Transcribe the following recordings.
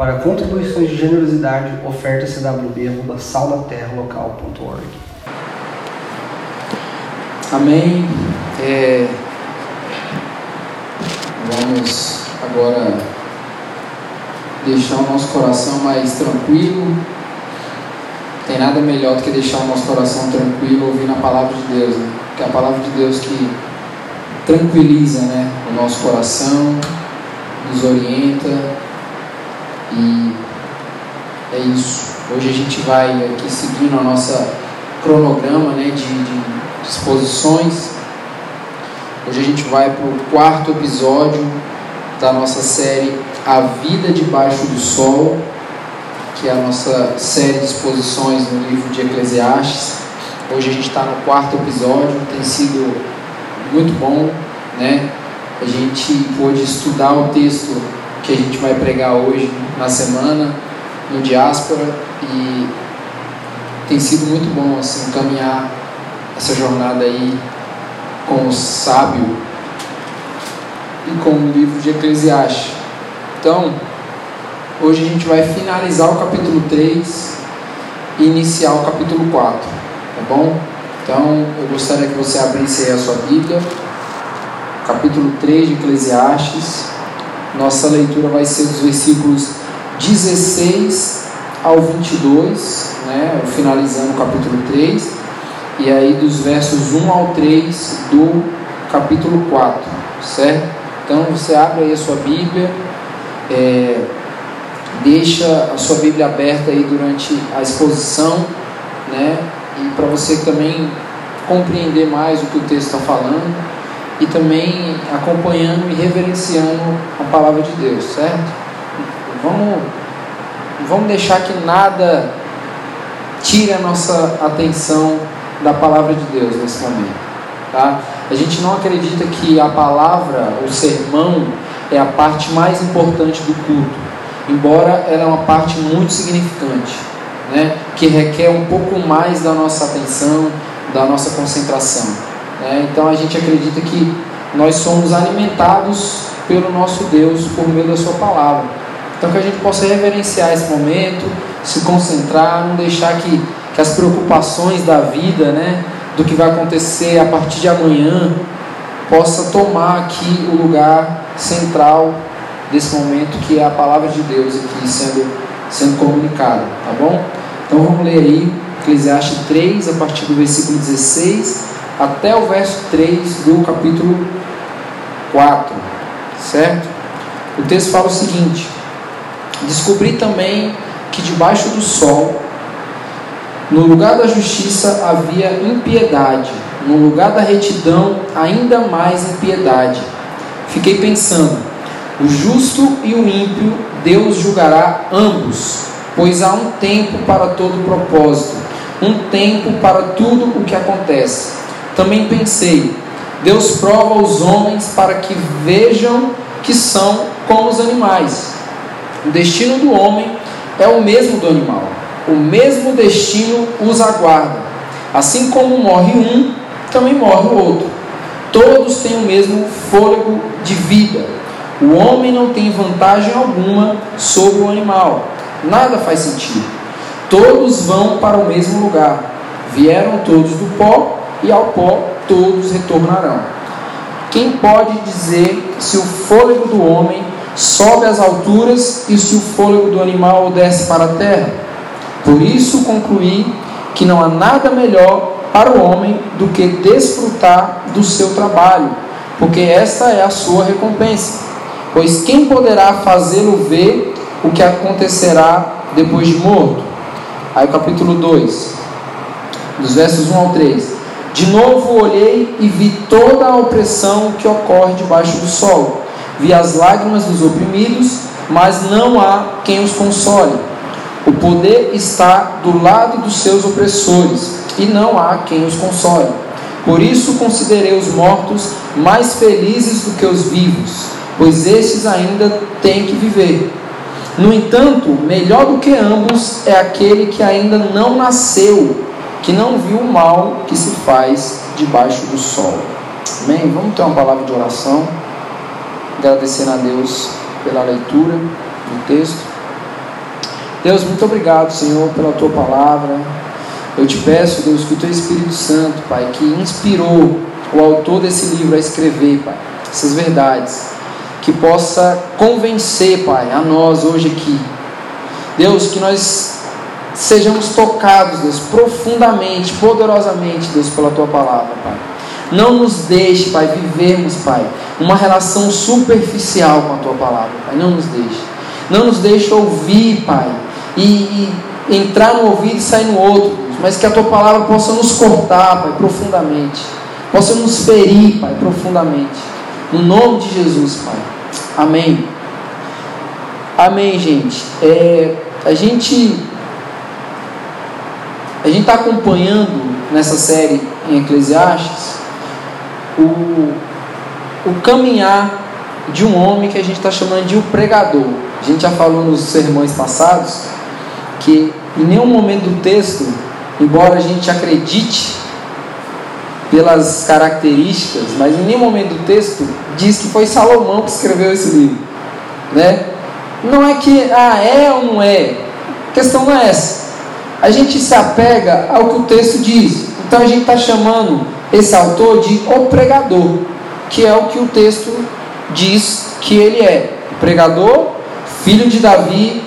Para contribuições de generosidade, oferta cwb.saldaterralocal.org. Amém. É, vamos agora deixar o nosso coração mais tranquilo. Tem nada melhor do que deixar o nosso coração tranquilo ouvindo a palavra de Deus, né? Que é a palavra de Deus que tranquiliza, né, o nosso coração, nos orienta e é isso. Hoje a gente vai aqui seguindo a nossa cronograma, né, de, de exposições. Hoje a gente vai para o quarto episódio da nossa série A Vida Debaixo do Sol, que é a nossa série de exposições no livro de Eclesiastes. Hoje a gente está no quarto episódio, tem sido muito bom, né? A gente pôde estudar o texto que a gente vai pregar hoje na semana no diáspora e tem sido muito bom assim caminhar essa jornada aí com o sábio e com o livro de Eclesiastes. Então, hoje a gente vai finalizar o capítulo 3 e iniciar o capítulo 4, tá bom? Então, eu gostaria que você abrisse aí a sua Bíblia, capítulo 3 de Eclesiastes. Nossa leitura vai ser dos versículos 16 ao 22, né, finalizando o capítulo 3, e aí dos versos 1 ao 3 do capítulo 4, certo? Então você abre aí a sua Bíblia, é, deixa a sua Bíblia aberta aí durante a exposição, né? E para você também compreender mais o que o texto está falando e também acompanhando e reverenciando a palavra de Deus, certo? Vamos, vamos deixar que nada tire a nossa atenção da palavra de Deus nesse momento, tá? A gente não acredita que a palavra, o sermão, é a parte mais importante do culto, embora ela é uma parte muito significante, né? Que requer um pouco mais da nossa atenção, da nossa concentração. Né? Então a gente acredita que nós somos alimentados pelo nosso Deus por meio da Sua palavra. Então que a gente possa reverenciar esse momento, se concentrar, não deixar que, que as preocupações da vida, né, do que vai acontecer a partir de amanhã, possa tomar aqui o lugar central desse momento que é a palavra de Deus aqui sendo, sendo comunicada, tá bom? Então vamos ler aí Eclesiastes 3, a partir do versículo 16 até o verso 3 do capítulo 4, certo? O texto fala o seguinte: Descobri também que debaixo do sol, no lugar da justiça havia impiedade, no lugar da retidão, ainda mais impiedade. Fiquei pensando: o justo e o ímpio, Deus julgará ambos, pois há um tempo para todo propósito, um tempo para tudo o que acontece. Também pensei: Deus prova os homens para que vejam que são como os animais. O destino do homem é o mesmo do animal. O mesmo destino os aguarda. Assim como morre um, também morre o outro. Todos têm o mesmo fôlego de vida. O homem não tem vantagem alguma sobre o animal. Nada faz sentido. Todos vão para o mesmo lugar. Vieram todos do pó e ao pó todos retornarão. Quem pode dizer se o fôlego do homem sobe às alturas e se o fôlego do animal desce para a terra? Por isso concluí que não há nada melhor para o homem do que desfrutar do seu trabalho, porque esta é a sua recompensa. Pois quem poderá fazê-lo ver o que acontecerá depois de morto? Aí capítulo 2, dos versos 1 ao 3. De novo olhei e vi toda a opressão que ocorre debaixo do sol. Vi as lágrimas dos oprimidos, mas não há quem os console. O poder está do lado dos seus opressores, e não há quem os console. Por isso considerei os mortos mais felizes do que os vivos, pois estes ainda têm que viver. No entanto, melhor do que ambos é aquele que ainda não nasceu que não viu o mal que se faz debaixo do sol. Amém? Vamos ter uma palavra de oração, agradecendo a Deus pela leitura do texto. Deus, muito obrigado, Senhor, pela tua palavra. Eu te peço, Deus, que o teu Espírito Santo, Pai, que inspirou o autor desse livro a escrever, Pai, essas verdades, que possa convencer, Pai, a nós hoje aqui. Deus, que nós sejamos tocados, Deus, profundamente, poderosamente, Deus, pela tua palavra, Pai. Não nos deixe, Pai, vivermos, Pai, uma relação superficial com a tua palavra, Pai. Não nos deixe. Não nos deixe ouvir, Pai, e, e entrar no ouvido e sair no outro, Deus. mas que a tua palavra possa nos cortar, Pai, profundamente. Possa nos ferir, Pai, profundamente. No nome de Jesus, Pai. Amém. Amém, gente. É, a gente a gente está acompanhando nessa série em Eclesiastes o, o caminhar de um homem que a gente está chamando de o pregador. A gente já falou nos sermões passados que em nenhum momento do texto, embora a gente acredite pelas características, mas em nenhum momento do texto diz que foi Salomão que escreveu esse livro, né? Não é que ah é ou não é, a questão não é essa. A gente se apega ao que o texto diz. Então a gente está chamando esse autor de o pregador, que é o que o texto diz que ele é. O pregador, filho de Davi,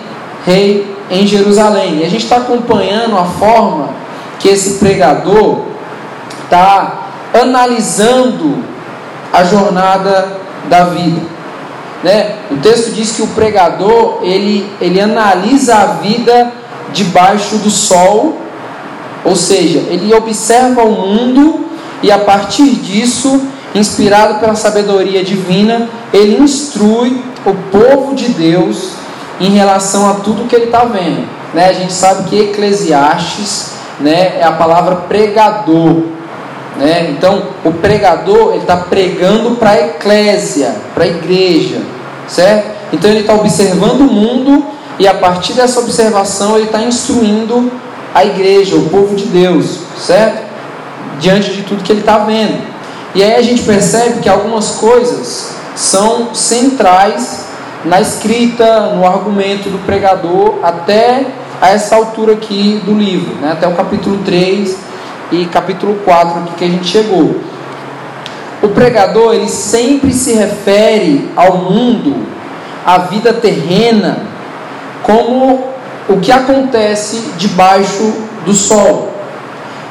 rei em Jerusalém. E a gente está acompanhando a forma que esse pregador está analisando a jornada da vida. Né? O texto diz que o pregador ele, ele analisa a vida debaixo do sol, ou seja, ele observa o mundo e a partir disso, inspirado pela sabedoria divina, ele instrui o povo de Deus em relação a tudo que ele está vendo. Né? A gente sabe que Eclesiastes né, é a palavra pregador. Né? Então, o pregador está pregando para a eclésia, para a igreja, certo? Então ele está observando o mundo e a partir dessa observação ele está instruindo a igreja, o povo de Deus, certo? Diante de tudo que ele está vendo. E aí a gente percebe que algumas coisas são centrais na escrita, no argumento do pregador, até a essa altura aqui do livro, né? até o capítulo 3 e capítulo 4 aqui que a gente chegou. O pregador ele sempre se refere ao mundo, à vida terrena, como o que acontece debaixo do sol.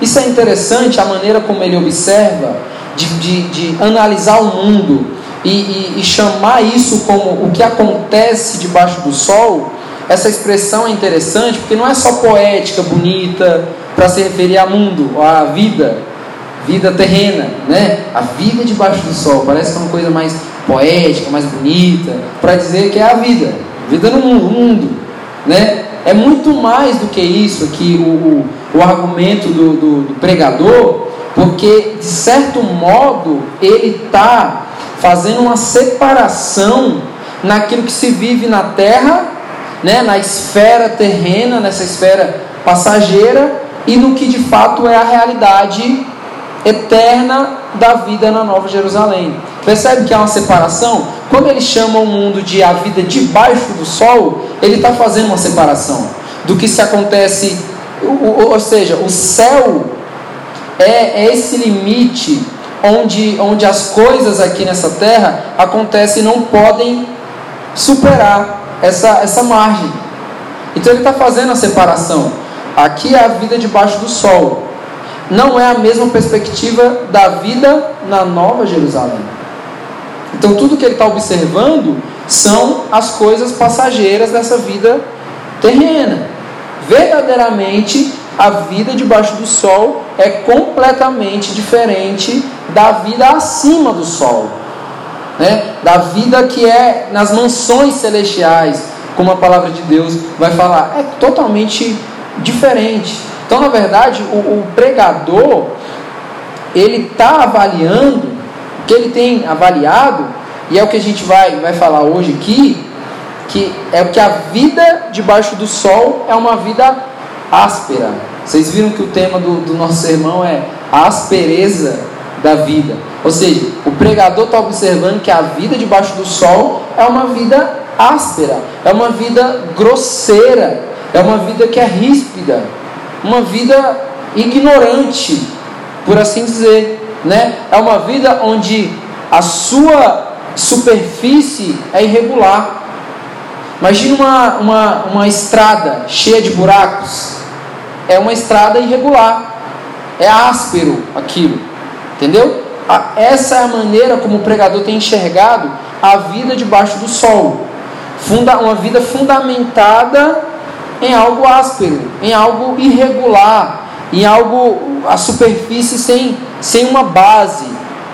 Isso é interessante, a maneira como ele observa, de, de, de analisar o mundo e, e, e chamar isso como o que acontece debaixo do sol. Essa expressão é interessante porque não é só poética, bonita, para se referir ao mundo, à vida, vida terrena, né? A vida debaixo do sol. Parece que é uma coisa mais poética, mais bonita, para dizer que é a vida, vida no mundo, mundo né? É muito mais do que isso o, o, o argumento do, do, do pregador, porque de certo modo ele está fazendo uma separação naquilo que se vive na terra, né, na esfera terrena, nessa esfera passageira, e no que de fato é a realidade eterna da vida na Nova Jerusalém. Percebe que há uma separação? Quando ele chama o mundo de a vida debaixo do sol, ele está fazendo uma separação do que se acontece, ou, seja, o céu é, é esse limite onde, onde as coisas aqui nessa terra acontecem e não podem superar essa, essa margem. Então ele está fazendo a separação. Aqui é a vida debaixo do sol. Não é a mesma perspectiva da vida na Nova Jerusalém. Então tudo que ele está observando são as coisas passageiras dessa vida terrena. Verdadeiramente, a vida debaixo do sol é completamente diferente da vida acima do sol, né? da vida que é nas mansões celestiais, como a palavra de Deus vai falar. É totalmente diferente. Então, na verdade, o, o pregador ele está avaliando que ele tem avaliado e é o que a gente vai, vai falar hoje aqui, que é que a vida debaixo do sol é uma vida áspera. Vocês viram que o tema do, do nosso sermão é a aspereza da vida. Ou seja, o pregador está observando que a vida debaixo do sol é uma vida áspera, é uma vida grosseira, é uma vida que é ríspida, uma vida ignorante, por assim dizer, né? É uma vida onde a sua superfície é irregular. Imagina uma, uma, uma estrada cheia de buracos. É uma estrada irregular. É áspero aquilo. Entendeu? Essa é a maneira como o pregador tem enxergado a vida debaixo do sol. Funda, uma vida fundamentada em algo áspero, em algo irregular, em algo, a superfície sem, sem uma base,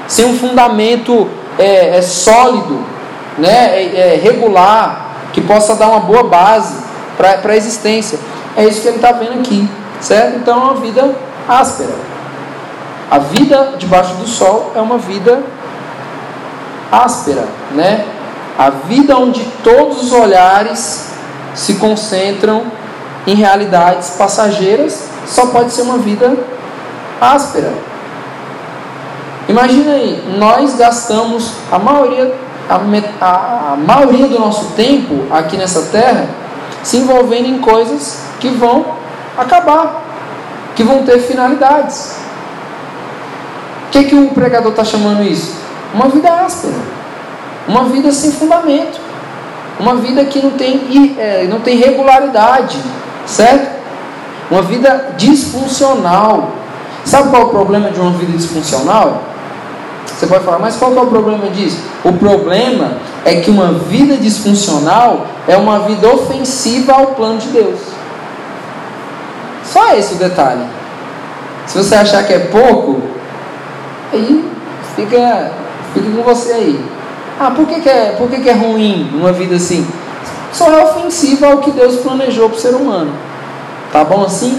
sem um fundamento é, é sólido, né, é, é regular, que possa dar uma boa base para a existência. É isso que ele está vendo aqui, certo? Então é uma vida áspera. A vida debaixo do sol é uma vida áspera, né? A vida onde todos os olhares se concentram em realidades passageiras, só pode ser uma vida áspera. Imagina aí, nós gastamos a maioria, a, a, a maioria do nosso tempo aqui nessa terra se envolvendo em coisas que vão acabar, que vão ter finalidades. O que, que o pregador está chamando isso? Uma vida áspera, uma vida sem fundamento, uma vida que não tem, é, não tem regularidade, certo? Uma vida disfuncional. Sabe qual é o problema de uma vida disfuncional? Você pode falar, mas qual é o problema disso? O problema é que uma vida disfuncional é uma vida ofensiva ao plano de Deus. Só esse o detalhe. Se você achar que é pouco, aí fica, fica com você aí. Ah, por que, que, é, por que, que é ruim uma vida assim? Só é ofensiva ao que Deus planejou para o ser humano. Tá bom assim?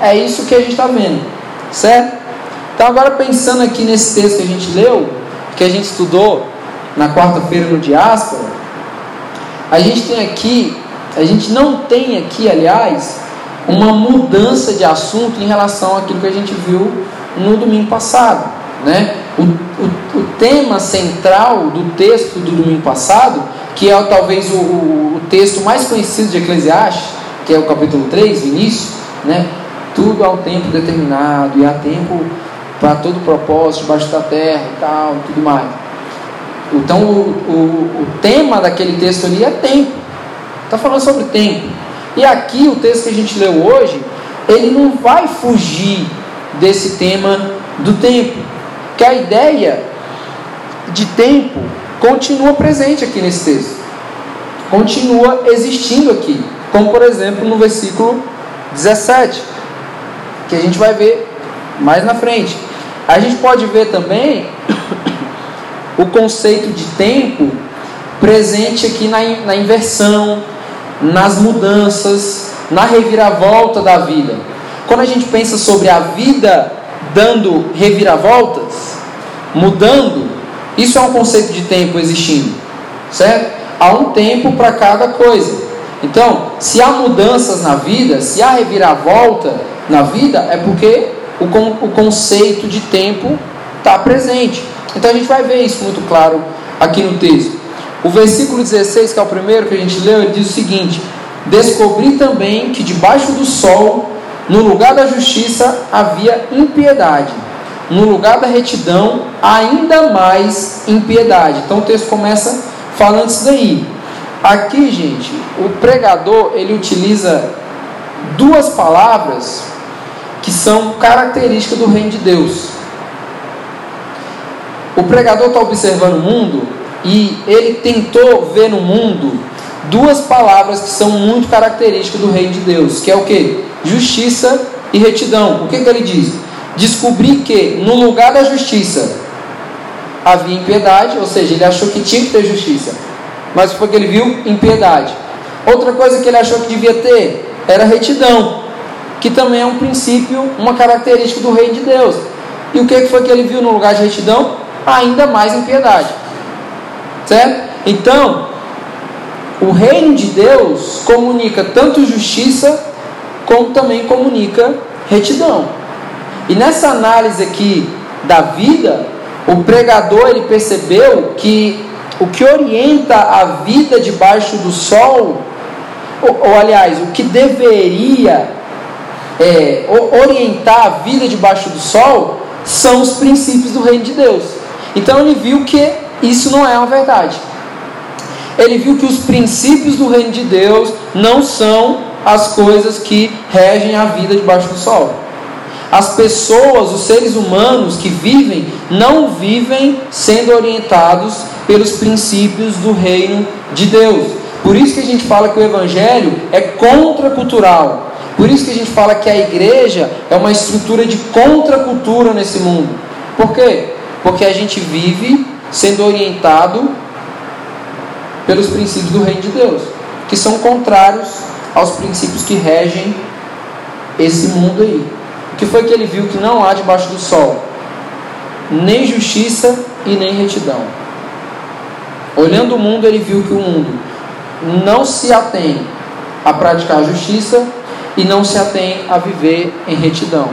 É isso que a gente está vendo, certo? Então, agora pensando aqui nesse texto que a gente leu, que a gente estudou na quarta-feira no Diáspora, a gente tem aqui, a gente não tem aqui, aliás, uma mudança de assunto em relação àquilo que a gente viu no domingo passado. Né? O, o, o tema central do texto do domingo passado, que é talvez o, o texto mais conhecido de Eclesiastes, que é o capítulo 3, o início, né? Tudo um tempo determinado e há tempo para todo propósito debaixo da terra e tal, tudo mais. Então, o, o, o tema daquele texto ali é tempo. Está falando sobre tempo. E aqui, o texto que a gente leu hoje, ele não vai fugir desse tema do tempo. Que a ideia de tempo continua presente aqui nesse texto. Continua existindo aqui. Como por exemplo no versículo 17, que a gente vai ver mais na frente. A gente pode ver também o conceito de tempo presente aqui na, na inversão, nas mudanças, na reviravolta da vida. Quando a gente pensa sobre a vida dando reviravoltas, mudando, isso é um conceito de tempo existindo, certo? Há um tempo para cada coisa. Então, se há mudanças na vida, se há reviravolta na vida, é porque o, o conceito de tempo está presente. Então a gente vai ver isso muito claro aqui no texto. O versículo 16, que é o primeiro que a gente leu, ele diz o seguinte: Descobri também que debaixo do sol, no lugar da justiça, havia impiedade, no lugar da retidão, ainda mais impiedade. Então o texto começa falando isso daí. Aqui, gente, o pregador ele utiliza duas palavras que são características do reino de Deus. O pregador está observando o mundo e ele tentou ver no mundo duas palavras que são muito características do reino de Deus, que é o que? Justiça e retidão. O que, que ele diz? Descobri que no lugar da justiça havia impiedade, ou seja, ele achou que tinha que ter justiça mas foi que ele viu impiedade. Outra coisa que ele achou que devia ter era retidão, que também é um princípio, uma característica do reino de Deus. E o que foi que ele viu no lugar de retidão? Ainda mais impiedade. Certo? Então, o reino de Deus comunica tanto justiça, como também comunica retidão. E nessa análise aqui da vida, o pregador ele percebeu que o que orienta a vida debaixo do sol ou, ou aliás, o que deveria é, orientar a vida debaixo do sol são os princípios do reino de Deus. Então ele viu que isso não é uma verdade. Ele viu que os princípios do reino de Deus não são as coisas que regem a vida debaixo do sol. As pessoas, os seres humanos que vivem, não vivem sendo orientados pelos princípios do reino de Deus. Por isso que a gente fala que o evangelho é contracultural. Por isso que a gente fala que a igreja é uma estrutura de contracultura nesse mundo. Por quê? Porque a gente vive sendo orientado pelos princípios do reino de Deus, que são contrários aos princípios que regem esse mundo aí. O que foi que ele viu que não há debaixo do sol? Nem justiça e nem retidão. Olhando o mundo, ele viu que o mundo não se atém a praticar a justiça e não se atém a viver em retidão.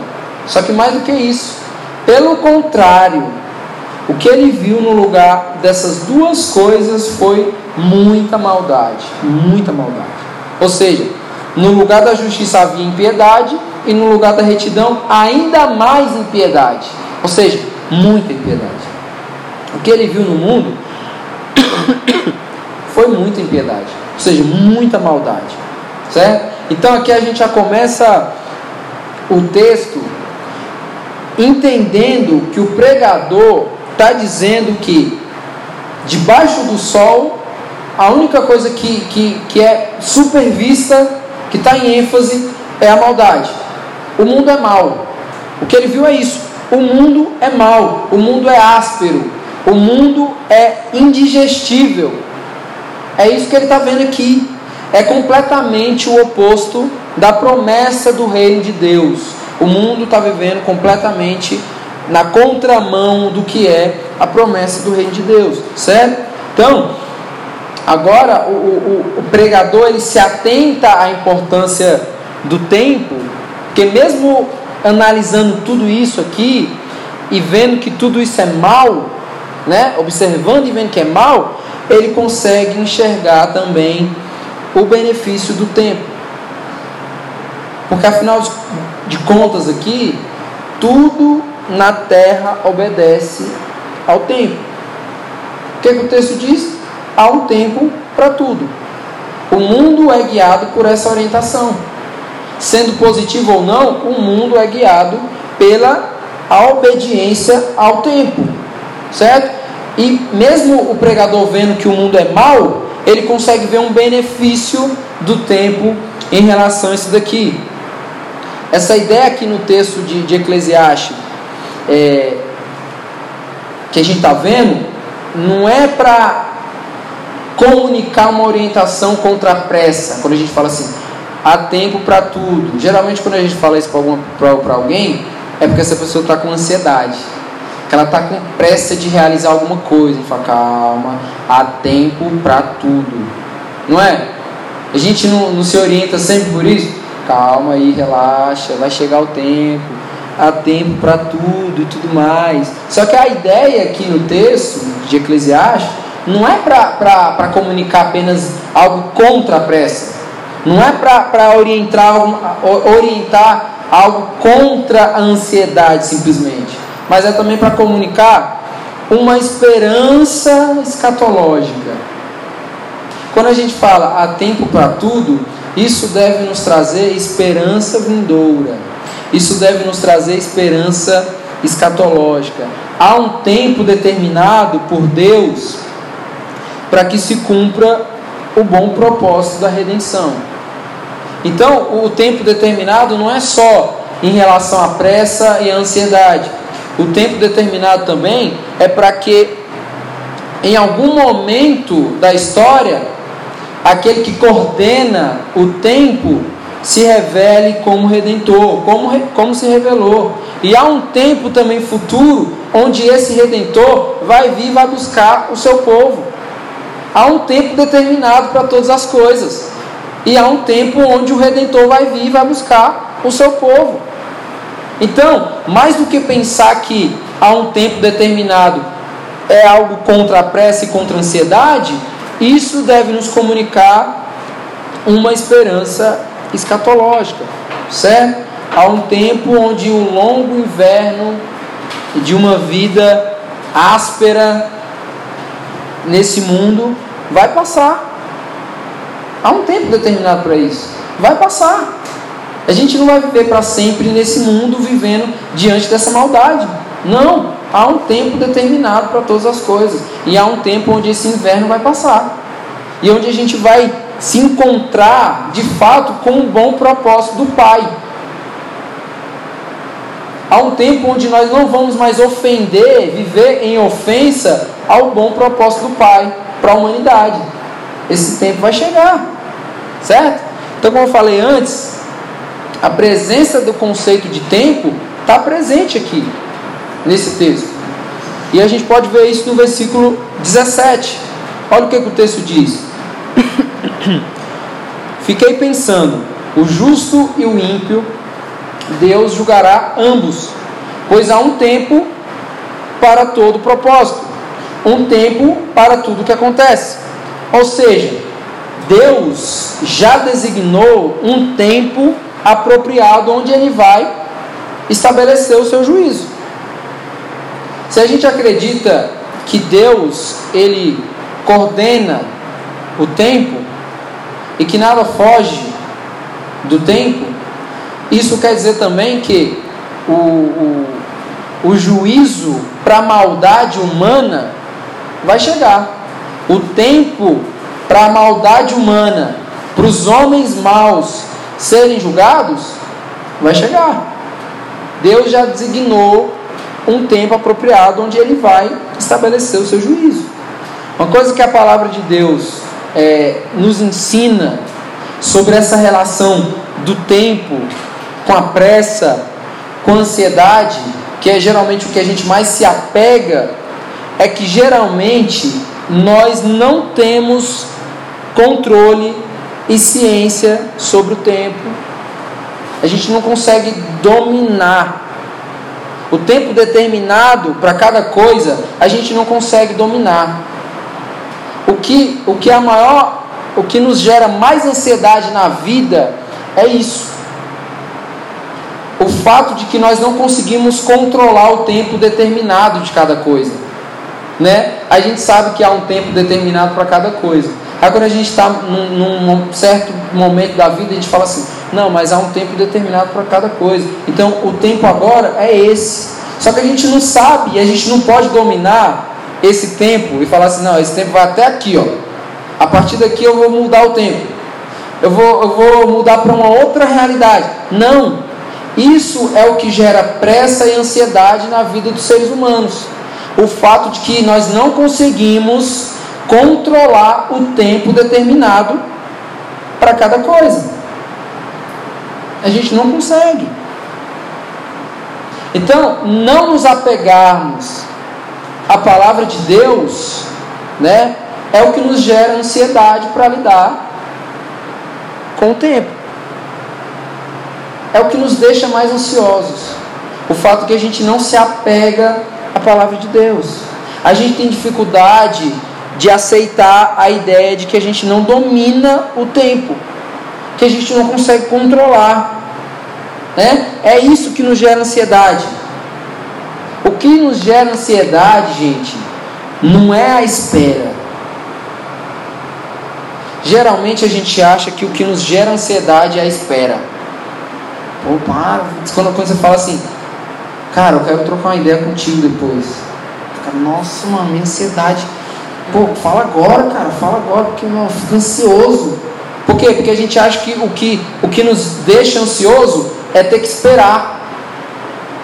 Só que mais do que isso, pelo contrário, o que ele viu no lugar dessas duas coisas foi muita maldade, muita maldade. Ou seja, no lugar da justiça havia impiedade e no lugar da retidão ainda mais impiedade. Ou seja, muita impiedade. O que ele viu no mundo foi muita impiedade, ou seja, muita maldade. Certo? Então aqui a gente já começa o texto entendendo que o pregador está dizendo que debaixo do sol a única coisa que, que, que é supervista, que está em ênfase, é a maldade. O mundo é mau. O que ele viu é isso. O mundo é mau. O mundo é áspero. O mundo é indigestível. É isso que ele está vendo aqui. É completamente o oposto da promessa do reino de Deus. O mundo está vivendo completamente na contramão do que é a promessa do reino de Deus, certo? Então, agora o, o, o pregador ele se atenta à importância do tempo, porque mesmo analisando tudo isso aqui e vendo que tudo isso é mal, né? Observando e vendo que é mal, ele consegue enxergar também o benefício do tempo. Porque afinal de contas aqui, tudo na terra obedece ao tempo. O que, é que o texto diz? Há um tempo para tudo. O mundo é guiado por essa orientação. Sendo positivo ou não, o mundo é guiado pela obediência ao tempo. Certo? E mesmo o pregador vendo que o mundo é mau, ele consegue ver um benefício do tempo em relação a isso daqui. Essa ideia aqui no texto de, de Eclesiastes é, que a gente está vendo não é para comunicar uma orientação contra a pressa. Quando a gente fala assim, há tempo para tudo. Geralmente, quando a gente fala isso para alguém, é porque essa pessoa está com ansiedade. Que ela está com pressa de realizar alguma coisa. Fala, calma, há tempo para tudo. Não é? A gente não, não se orienta sempre por isso? Calma aí, relaxa, vai chegar o tempo há tempo para tudo e tudo mais. Só que a ideia aqui no texto de Eclesiastes não é para comunicar apenas algo contra a pressa. Não é para orientar, orientar algo contra a ansiedade simplesmente. Mas é também para comunicar uma esperança escatológica. Quando a gente fala há tempo para tudo, isso deve nos trazer esperança vindoura isso deve nos trazer esperança escatológica. Há um tempo determinado por Deus para que se cumpra o bom propósito da redenção. Então, o tempo determinado não é só em relação à pressa e à ansiedade. O tempo determinado também é para que, em algum momento da história, aquele que coordena o tempo se revele como redentor, como, como se revelou. E há um tempo também futuro onde esse redentor vai vir e vai buscar o seu povo. Há um tempo determinado para todas as coisas. E há um tempo onde o redentor vai vir e vai buscar o seu povo. Então, mais do que pensar que há um tempo determinado é algo contra a pressa e contra a ansiedade, isso deve nos comunicar uma esperança escatológica, certo? Há um tempo onde o longo inverno de uma vida áspera nesse mundo vai passar. Há um tempo determinado para isso. Vai passar. A gente não vai viver para sempre nesse mundo vivendo diante dessa maldade. Não. Há um tempo determinado para todas as coisas. E há um tempo onde esse inverno vai passar. E onde a gente vai se encontrar de fato com o bom propósito do Pai. Há um tempo onde nós não vamos mais ofender, viver em ofensa ao bom propósito do Pai para a humanidade. Esse tempo vai chegar, certo? Então, como eu falei antes, a presença do conceito de tempo está presente aqui, nesse texto. E a gente pode ver isso no versículo 17. Olha o que, que o texto diz. Fiquei pensando: o justo e o ímpio, Deus julgará ambos, pois há um tempo para todo propósito, um tempo para tudo que acontece. Ou seja, Deus já designou um tempo apropriado onde Ele vai estabelecer o seu juízo. Se a gente acredita que Deus ele coordena o tempo e que nada foge do tempo, isso quer dizer também que o, o, o juízo para a maldade humana vai chegar. O tempo para a maldade humana, para os homens maus serem julgados, vai chegar. Deus já designou um tempo apropriado onde ele vai estabelecer o seu juízo. Uma coisa que a palavra de Deus é, nos ensina sobre essa relação do tempo com a pressa, com a ansiedade, que é geralmente o que a gente mais se apega, é que geralmente nós não temos controle e ciência sobre o tempo. A gente não consegue dominar. O tempo determinado para cada coisa, a gente não consegue dominar. O que, o que é a maior, o que nos gera mais ansiedade na vida é isso. O fato de que nós não conseguimos controlar o tempo determinado de cada coisa. Né? A gente sabe que há um tempo determinado para cada coisa. Quando a gente está num, num, certo momento da vida, a gente fala assim, não, mas há um tempo determinado para cada coisa. Então o tempo agora é esse. Só que a gente não sabe e a gente não pode dominar esse tempo e falar assim, não, esse tempo vai até aqui, ó. A partir daqui eu vou mudar o tempo. Eu vou, eu vou mudar para uma outra realidade. Não. Isso é o que gera pressa e ansiedade na vida dos seres humanos. O fato de que nós não conseguimos controlar o tempo determinado para cada coisa. A gente não consegue. Então, não nos apegarmos à palavra de Deus, né, é o que nos gera ansiedade para lidar com o tempo. É o que nos deixa mais ansiosos. O fato que a gente não se apega à palavra de Deus. A gente tem dificuldade de aceitar a ideia de que a gente não domina o tempo, que a gente não consegue controlar. Né? É isso que nos gera ansiedade. O que nos gera ansiedade, gente, não é a espera. Geralmente a gente acha que o que nos gera ansiedade é a espera. Pô, quando você fala assim, cara, eu quero trocar uma ideia contigo depois. Fica, nossa, mano, minha ansiedade Pô, fala agora, cara, fala agora, porque eu fico ansioso. Por quê? Porque a gente acha que o que, o que nos deixa ansioso é ter que esperar.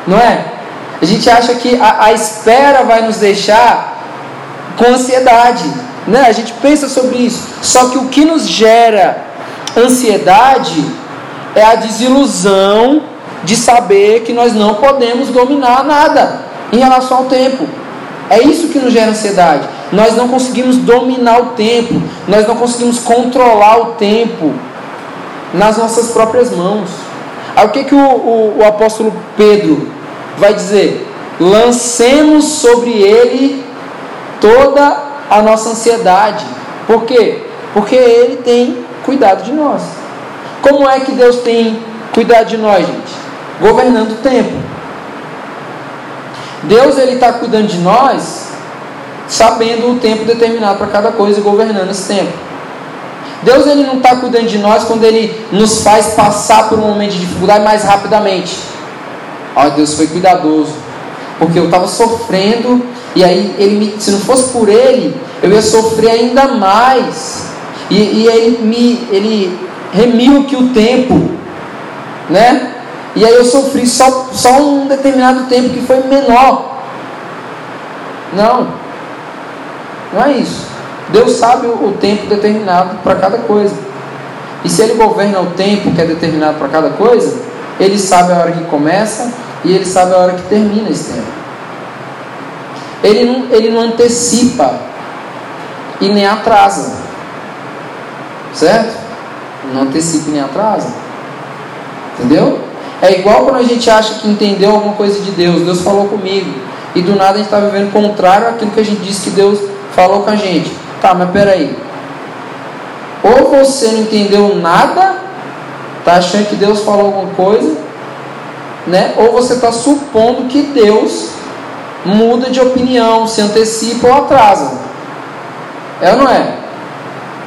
Não é? A gente acha que a, a espera vai nos deixar com ansiedade. Né? A gente pensa sobre isso. Só que o que nos gera ansiedade é a desilusão de saber que nós não podemos dominar nada em relação ao tempo. É isso que nos gera ansiedade. Nós não conseguimos dominar o tempo, nós não conseguimos controlar o tempo nas nossas próprias mãos. Aí o que, que o, o, o apóstolo Pedro vai dizer? Lancemos sobre ele toda a nossa ansiedade. Por quê? Porque ele tem cuidado de nós. Como é que Deus tem cuidado de nós, gente? Governando o tempo. Deus ele está cuidando de nós, sabendo o tempo determinado para cada coisa e governando esse tempo. Deus ele não está cuidando de nós quando ele nos faz passar por um momento de dificuldade mais rapidamente. Olha, Deus foi cuidadoso, porque eu estava sofrendo e aí ele se não fosse por ele, eu ia sofrer ainda mais. E, e ele me, ele remiu que o tempo, né? E aí eu sofri só, só um determinado tempo que foi menor. Não, não é isso. Deus sabe o tempo determinado para cada coisa. E se Ele governa o tempo que é determinado para cada coisa, Ele sabe a hora que começa e Ele sabe a hora que termina esse tempo. Ele não, ele não antecipa e nem atrasa. Certo? Não antecipa e nem atrasa. Entendeu? É igual quando a gente acha que entendeu alguma coisa de Deus. Deus falou comigo. E do nada a gente está vivendo contrário àquilo que a gente disse que Deus falou com a gente. Tá, mas peraí. Ou você não entendeu nada, tá achando que Deus falou alguma coisa, né? Ou você está supondo que Deus muda de opinião, se antecipa ou atrasa. É ou não é?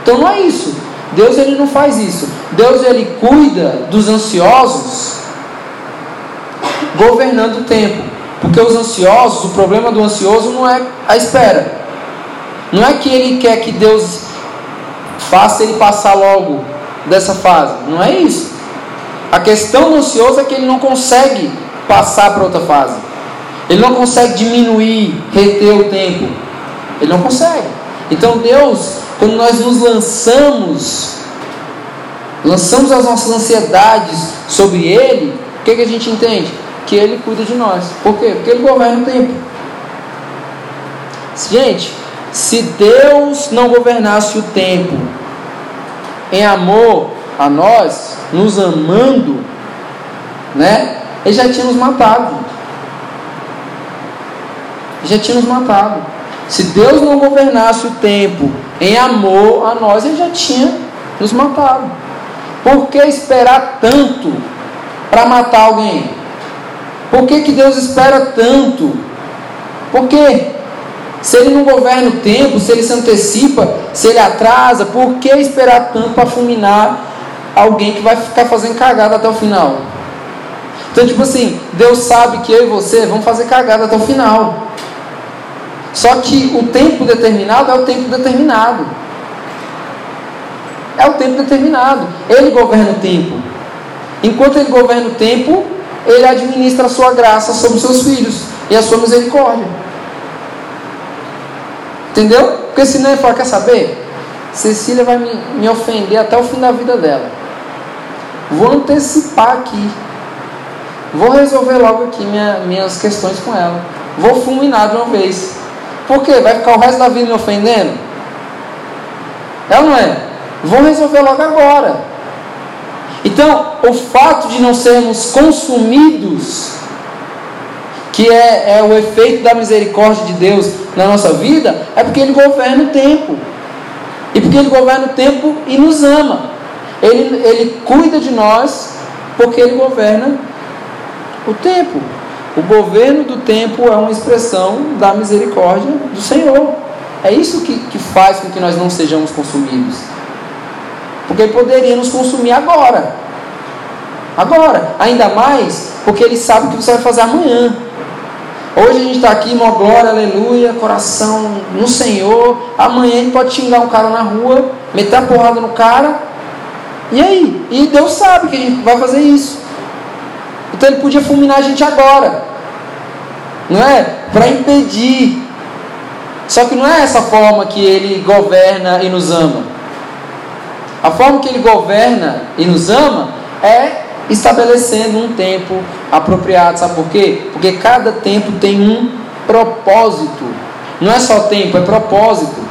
Então não é isso. Deus ele não faz isso. Deus ele cuida dos ansiosos governando o tempo. Porque os ansiosos, o problema do ansioso não é a espera. Não é que ele quer que Deus faça ele passar logo dessa fase. Não é isso. A questão do ansioso é que ele não consegue passar para outra fase. Ele não consegue diminuir, reter o tempo. Ele não consegue. Então Deus, quando nós nos lançamos, lançamos as nossas ansiedades sobre Ele, o que, que a gente entende? Que Ele cuida de nós. Por quê? Porque Ele governa o tempo. Gente, se Deus não governasse o tempo em amor a nós, nos amando, né? Ele já tinha nos matado. Ele já tinha nos matado. Se Deus não governasse o tempo em amor a nós, ele já tinha nos matado. Por que esperar tanto para matar alguém? Por que, que Deus espera tanto? Por quê? Se ele não governa o tempo, se ele se antecipa, se ele atrasa, por que esperar tanto para fulminar alguém que vai ficar fazendo cagada até o final? Então, tipo assim, Deus sabe que eu e você vamos fazer cagada até o final. Só que o tempo determinado é o tempo determinado. É o tempo determinado. Ele governa o tempo. Enquanto ele governa o tempo, ele administra a sua graça sobre os seus filhos e a sua misericórdia. Entendeu? Porque senão ele fala, quer saber? Cecília vai me, me ofender até o fim da vida dela. Vou antecipar aqui. Vou resolver logo aqui minha, minhas questões com ela. Vou fulminar de uma vez. Por quê? Vai ficar o resto da vida me ofendendo? É ou não é? Vou resolver logo agora. Então, o fato de não sermos consumidos que é, é o efeito da misericórdia de Deus na nossa vida, é porque Ele governa o tempo. E porque Ele governa o tempo e nos ama. Ele, ele cuida de nós porque Ele governa o tempo. O governo do tempo é uma expressão da misericórdia do Senhor. É isso que, que faz com que nós não sejamos consumidos. Porque Ele poderia nos consumir agora. Agora. Ainda mais porque Ele sabe o que você vai fazer amanhã. Hoje a gente está aqui, mó glória, aleluia, coração no Senhor. Amanhã a gente pode xingar um cara na rua, meter a porrada no cara. E aí? E Deus sabe que a gente vai fazer isso. Então ele podia fulminar a gente agora. Não é? Para impedir. Só que não é essa forma que ele governa e nos ama. A forma que ele governa e nos ama é estabelecendo um tempo apropriado. Sabe por quê? Porque cada tempo tem um propósito. Não é só tempo, é propósito.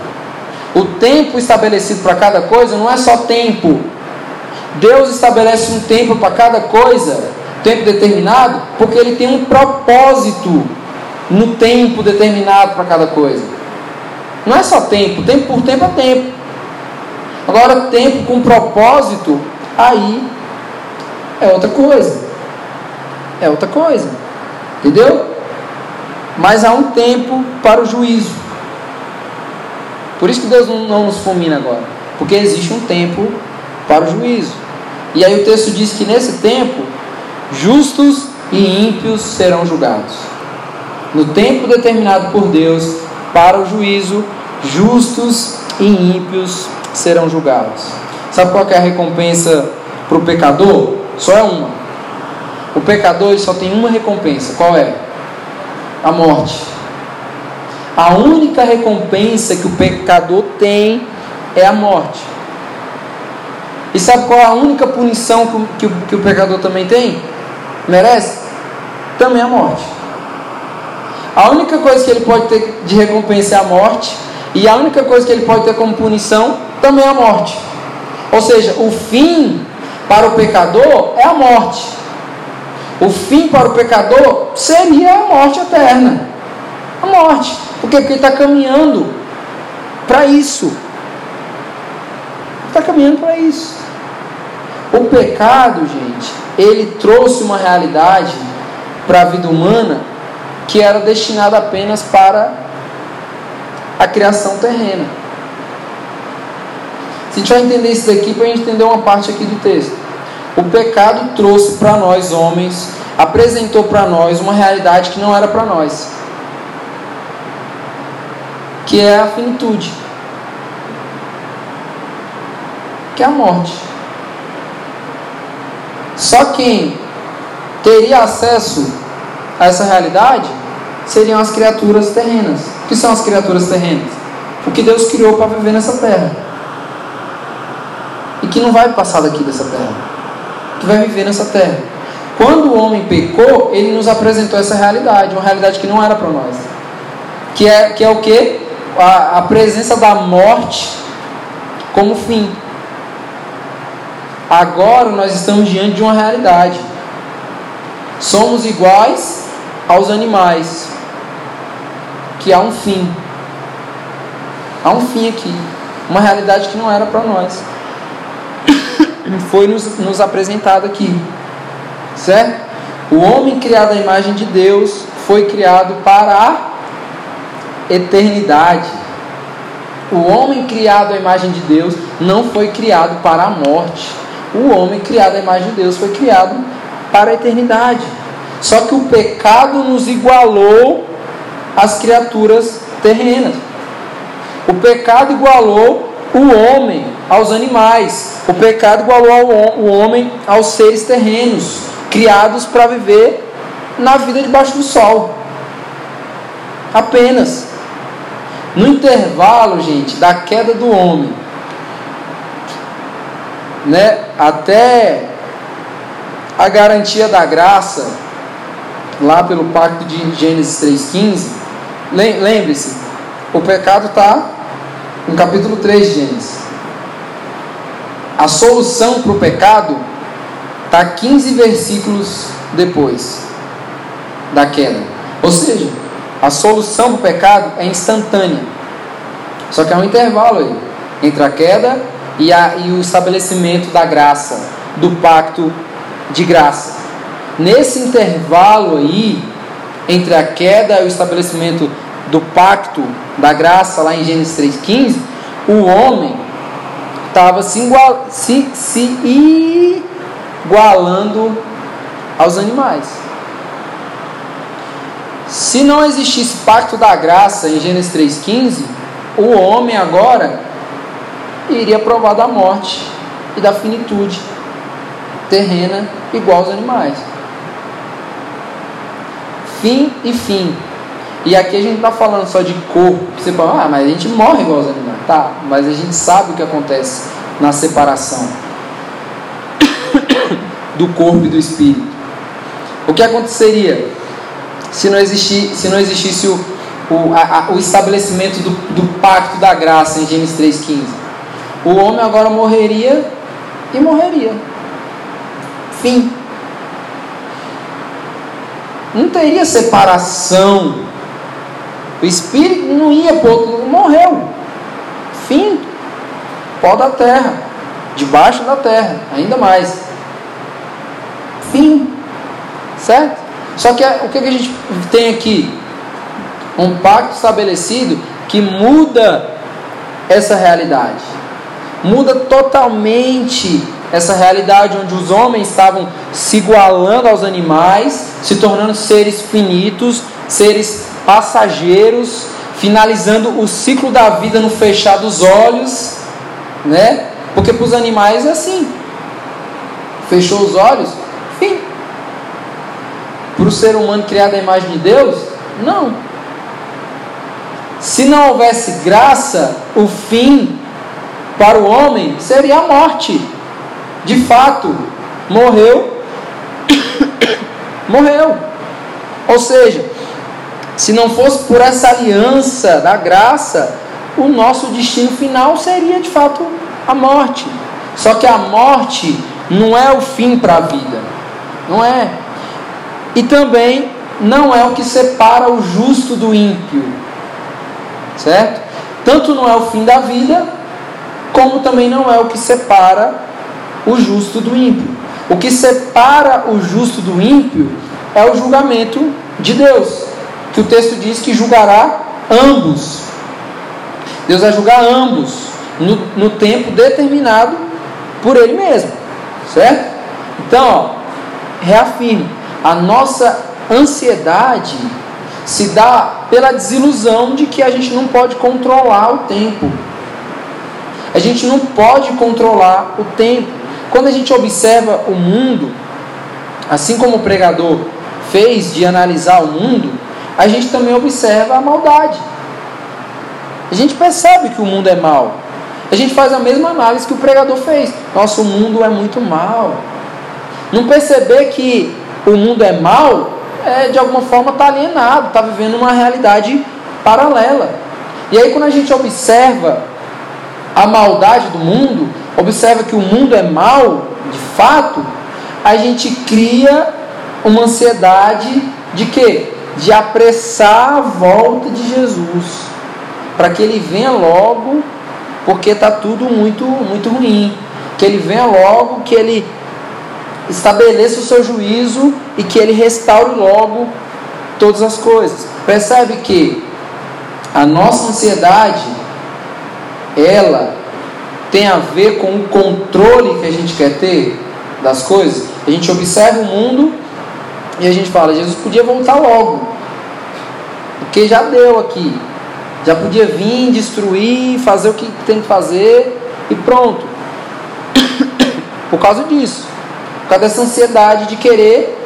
O tempo estabelecido para cada coisa não é só tempo. Deus estabelece um tempo para cada coisa, tempo determinado, porque Ele tem um propósito no tempo determinado para cada coisa. Não é só tempo, tempo por tempo é tempo. Agora, tempo com propósito, aí é outra coisa. É outra coisa. Entendeu? Mas há um tempo para o juízo. Por isso que Deus não, nos fulmina agora. Porque existe um tempo para o juízo. E aí o texto diz que nesse tempo, justos e ímpios serão julgados. No tempo determinado por Deus para o juízo, justos e ímpios serão julgados. Sabe qual é a recompensa para o pecador? Só é uma. O pecador só tem uma recompensa. Qual é? A morte. A única recompensa que o pecador tem é a morte. E sabe qual é a única punição que o, que o pecador também tem? Merece? Também a morte. A única coisa que ele pode ter de recompensa é a morte. E a única coisa que ele pode ter como punição também é a morte. Ou seja, o fim para o pecador é a morte. O fim para o pecador seria a morte eterna. A morte. Porque ele está caminhando para isso. Está caminhando para isso. O pecado, gente, ele trouxe uma realidade para a vida humana que era destinada apenas para a criação terrena. Se a gente vai entender isso daqui, para gente entender uma parte aqui do texto. O pecado trouxe para nós, homens, apresentou para nós uma realidade que não era para nós, que é a finitude, que é a morte. Só quem teria acesso a essa realidade seriam as criaturas terrenas. O que são as criaturas terrenas? O que Deus criou para viver nessa terra. E que não vai passar daqui dessa terra. Que vai viver nessa terra. Quando o homem pecou, ele nos apresentou essa realidade, uma realidade que não era para nós. Que é, que é o que? A, a presença da morte como fim. Agora nós estamos diante de uma realidade. Somos iguais aos animais. Que há um fim. Há um fim aqui. Uma realidade que não era para nós. Foi nos, nos apresentado aqui. Certo? O homem criado à imagem de Deus foi criado para a eternidade. O homem criado à imagem de Deus não foi criado para a morte o homem criado à imagem de Deus foi criado para a eternidade. Só que o pecado nos igualou às criaturas terrenas. O pecado igualou o homem aos animais. O pecado igualou o homem aos seres terrenos, criados para viver na vida debaixo do sol. Apenas. No intervalo, gente, da queda do homem né, até a garantia da graça, lá pelo pacto de Gênesis 3,15, lembre-se, o pecado está no capítulo 3 de Gênesis. A solução para o pecado está 15 versículos depois da queda. Ou seja, a solução para o pecado é instantânea. Só que há um intervalo aí entre a queda e, a, e o estabelecimento da graça, do pacto de graça. Nesse intervalo aí, entre a queda e o estabelecimento do pacto da graça, lá em Gênesis 3,15, o homem estava se, igual, se, se igualando aos animais. Se não existisse pacto da graça em Gênesis 3,15, o homem agora iria provar da morte e da finitude terrena igual aos animais. Fim e fim. E aqui a gente está falando só de corpo. Você fala, ah, mas a gente morre igual aos animais. Tá, mas a gente sabe o que acontece na separação do corpo e do espírito. O que aconteceria se não, existir, se não existisse o, o, a, o estabelecimento do, do pacto da graça em Gênesis 3,15? O homem agora morreria e morreria. Fim. Não teria separação. O espírito não ia para outro morreu. Fim. pó da terra, debaixo da terra, ainda mais. Fim. Certo? Só que o que a gente tem aqui? Um pacto estabelecido que muda essa realidade. Muda totalmente essa realidade onde os homens estavam se igualando aos animais, se tornando seres finitos, seres passageiros, finalizando o ciclo da vida no fechar dos olhos, né? Porque para os animais é assim. Fechou os olhos, fim. Para o ser humano criado à imagem de Deus, não. Se não houvesse graça, o fim para o homem seria a morte. De fato, morreu. morreu. Ou seja, se não fosse por essa aliança da graça, o nosso destino final seria de fato a morte. Só que a morte não é o fim para a vida. Não é. E também não é o que separa o justo do ímpio. Certo? Tanto não é o fim da vida, como também não é o que separa o justo do ímpio. O que separa o justo do ímpio é o julgamento de Deus, que o texto diz que julgará ambos. Deus vai julgar ambos no, no tempo determinado por Ele mesmo, certo? Então, ó, reafirmo: a nossa ansiedade se dá pela desilusão de que a gente não pode controlar o tempo. A gente não pode controlar o tempo. Quando a gente observa o mundo, assim como o pregador fez de analisar o mundo, a gente também observa a maldade. A gente percebe que o mundo é mal. A gente faz a mesma análise que o pregador fez. Nosso mundo é muito mal. Não perceber que o mundo é mal é de alguma forma está alienado, está vivendo uma realidade paralela. E aí quando a gente observa a maldade do mundo, observa que o mundo é mal, de fato, a gente cria uma ansiedade de quê? De apressar a volta de Jesus, para que ele venha logo, porque está tudo muito, muito ruim. Que ele venha logo, que ele estabeleça o seu juízo e que ele restaure logo todas as coisas. Percebe que a nossa ansiedade ela tem a ver com o controle que a gente quer ter das coisas. A gente observa o mundo e a gente fala, Jesus podia voltar logo. Porque já deu aqui. Já podia vir, destruir, fazer o que tem que fazer e pronto. Por causa disso. Por causa dessa ansiedade de querer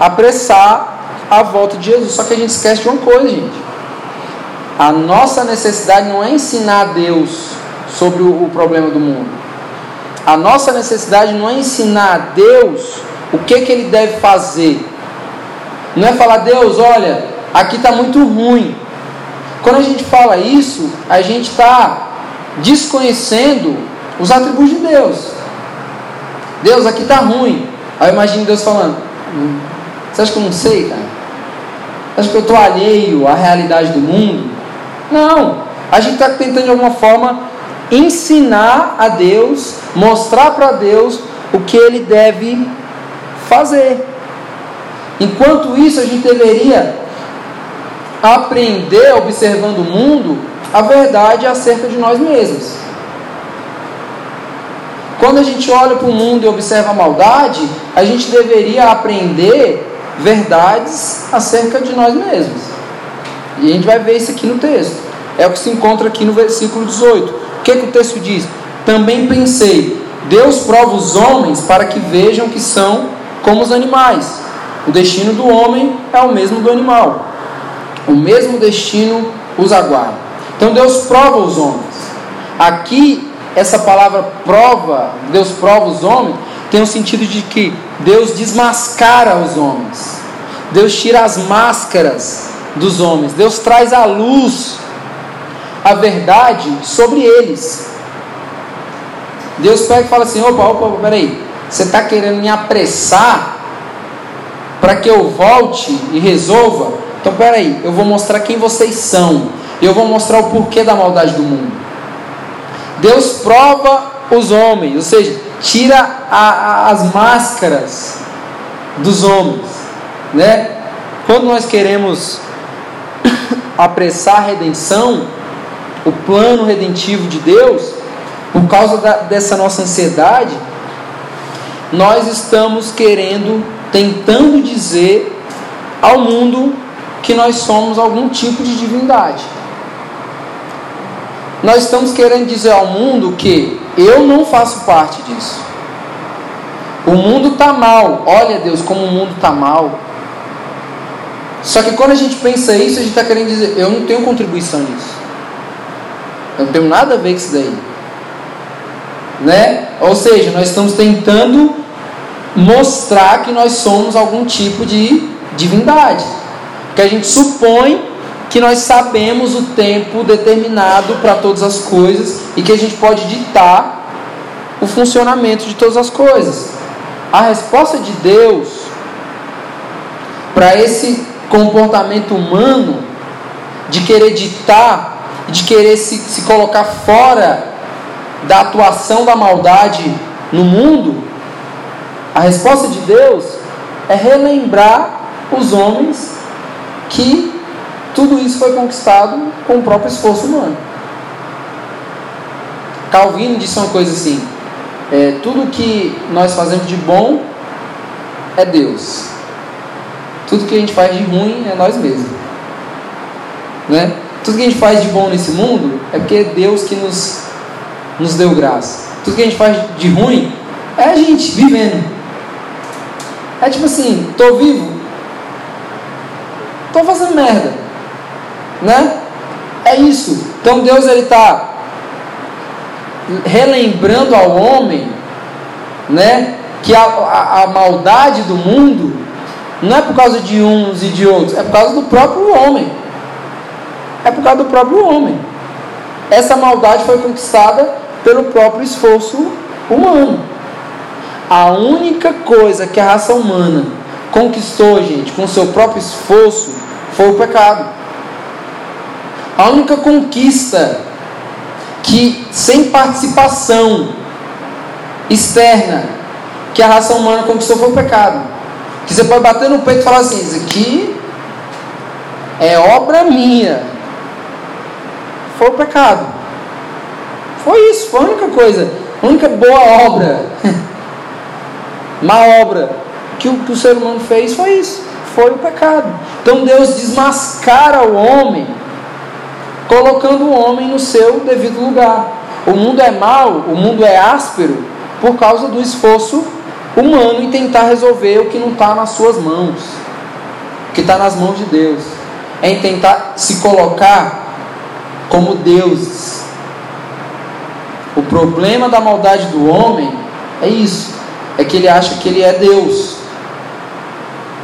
apressar a volta de Jesus. Só que a gente esquece de uma coisa, gente. A nossa necessidade não é ensinar a Deus sobre o, problema do mundo. A nossa necessidade não é ensinar a Deus o que, que ele deve fazer. Não é falar, Deus, olha, aqui está muito ruim. Quando a gente fala isso, a gente está desconhecendo os atributos de Deus. Deus, aqui está ruim. Aí eu imagino Deus falando: hum, Você acha que eu não sei, cara? Você acha que eu estou alheio à realidade do mundo? Não. A gente está tentando de alguma forma ensinar a Deus, mostrar para Deus o que ele deve fazer. Enquanto isso, a gente deveria aprender, observando o mundo, a verdade acerca de nós mesmos. Quando a gente olha para o mundo e observa a maldade, a gente deveria aprender verdades acerca de nós mesmos. E a gente vai ver isso aqui no texto. É o que se encontra aqui no versículo 18. O que, que o texto diz? Também pensei, Deus prova os homens para que vejam que são como os animais. O destino do homem é o mesmo do animal. O mesmo destino os aguarda. Então Deus prova os homens. Aqui essa palavra prova, Deus prova os homens, tem o um sentido de que Deus desmascara os homens. Deus tira as máscaras dos homens. Deus traz à luz a verdade sobre eles. Deus pega e fala assim: opa, opa, peraí, você está querendo me apressar para que eu volte e resolva? Então peraí, eu vou mostrar quem vocês são. Eu vou mostrar o porquê da maldade do mundo. Deus prova os homens, ou seja, tira a, a, as máscaras dos homens, né? Quando nós queremos apressar a redenção, o plano redentivo de Deus, por causa da, dessa nossa ansiedade, nós estamos querendo, tentando dizer ao mundo que nós somos algum tipo de divindade. Nós estamos querendo dizer ao mundo que eu não faço parte disso. O mundo está mal. Olha, Deus, como o mundo está mal. Só que quando a gente pensa isso, a gente está querendo dizer: eu não tenho contribuição nisso. Eu não tenho nada a ver com isso daí. Né? Ou seja, nós estamos tentando mostrar que nós somos algum tipo de divindade. Que a gente supõe que nós sabemos o tempo determinado para todas as coisas e que a gente pode ditar o funcionamento de todas as coisas. A resposta de Deus para esse comportamento humano de querer ditar, de querer se, se colocar fora da atuação da maldade no mundo, a resposta de Deus é relembrar os homens que tudo isso foi conquistado com o próprio esforço humano. Calvino disse uma coisa assim: é, tudo que nós fazemos de bom é Deus, tudo que a gente faz de ruim é nós mesmos. Né? Tudo que a gente faz de bom nesse mundo é porque é Deus que nos, nos deu graça. Tudo que a gente faz de ruim é a gente vivendo. É tipo assim, estou vivo, estou fazendo merda né? É isso. Então Deus ele está relembrando ao homem, né, que a, a, a, maldade do mundo não é por causa de uns e de outros, é por causa do próprio homem. É por causa do próprio homem. Essa maldade foi conquistada pelo próprio esforço humano. A única coisa que a raça humana conquistou, gente, com seu próprio esforço, foi o pecado. A única conquista que, sem participação externa, que a raça humana conquistou foi o pecado. Que você pode bater no peito e falar assim: Isso aqui é obra minha. Foi o pecado. Foi isso, foi a única coisa, a única boa obra, má obra que o, que o ser humano fez foi isso, foi o pecado. Então Deus desmascara o homem colocando o homem no seu devido lugar. O mundo é mau, o mundo é áspero por causa do esforço humano em tentar resolver o que não está nas suas mãos, que está nas mãos de Deus. É em tentar se colocar como Deus. O problema da maldade do homem é isso: é que ele acha que ele é Deus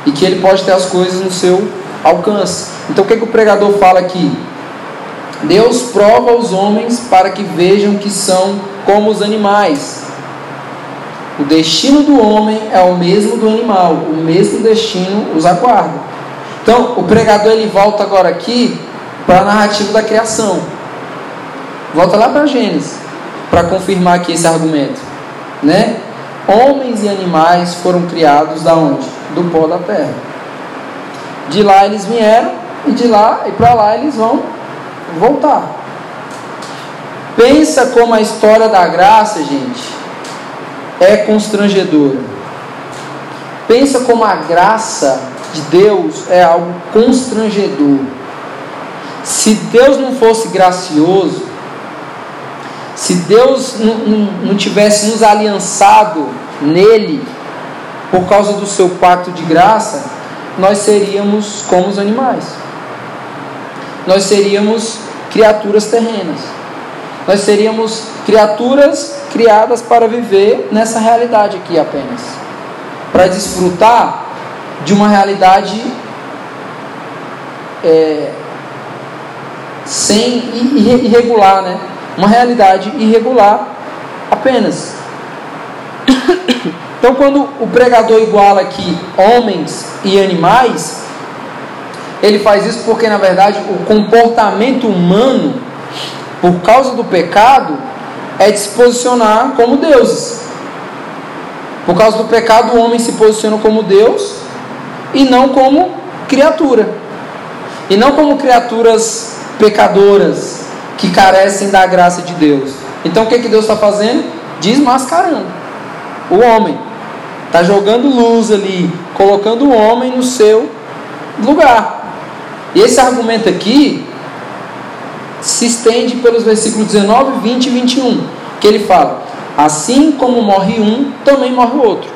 e que ele pode ter as coisas no seu alcance. Então o que, que o pregador fala aqui? Deus prova os homens para que vejam que são como os animais. O destino do homem é o mesmo do animal, o mesmo destino os aguarda. Então, o pregador ele volta agora aqui para a narrativa da criação. Volta lá para Gênesis para confirmar aqui esse argumento, né? Homens e animais foram criados da onde? Do pó da terra. De lá eles vieram e de lá e para lá eles vão voltar. Pensa como a história da graça, gente, é constrangedora. Pensa como a graça de Deus é algo constrangedor. Se Deus não fosse gracioso, se Deus não, tivesse nos aliançado nele por causa do seu pacto de graça, nós seríamos como os animais nós seríamos criaturas terrenas. Nós seríamos criaturas criadas para viver nessa realidade aqui apenas. Para desfrutar de uma realidade é, sem irregular, né? Uma realidade irregular apenas. Então, quando o pregador iguala aqui homens e animais, ele faz isso porque, na verdade, o comportamento humano, por causa do pecado, é de se posicionar como deuses. Por causa do pecado, o homem se posiciona como Deus e não como criatura. E não como criaturas pecadoras que carecem da graça de Deus. Então o que, que Deus está fazendo? Desmascarando o homem. Está jogando luz ali, colocando o homem no seu lugar. E esse argumento aqui se estende pelos versículos 19, 20 e 21, que ele fala: Assim como morre um, também morre o outro.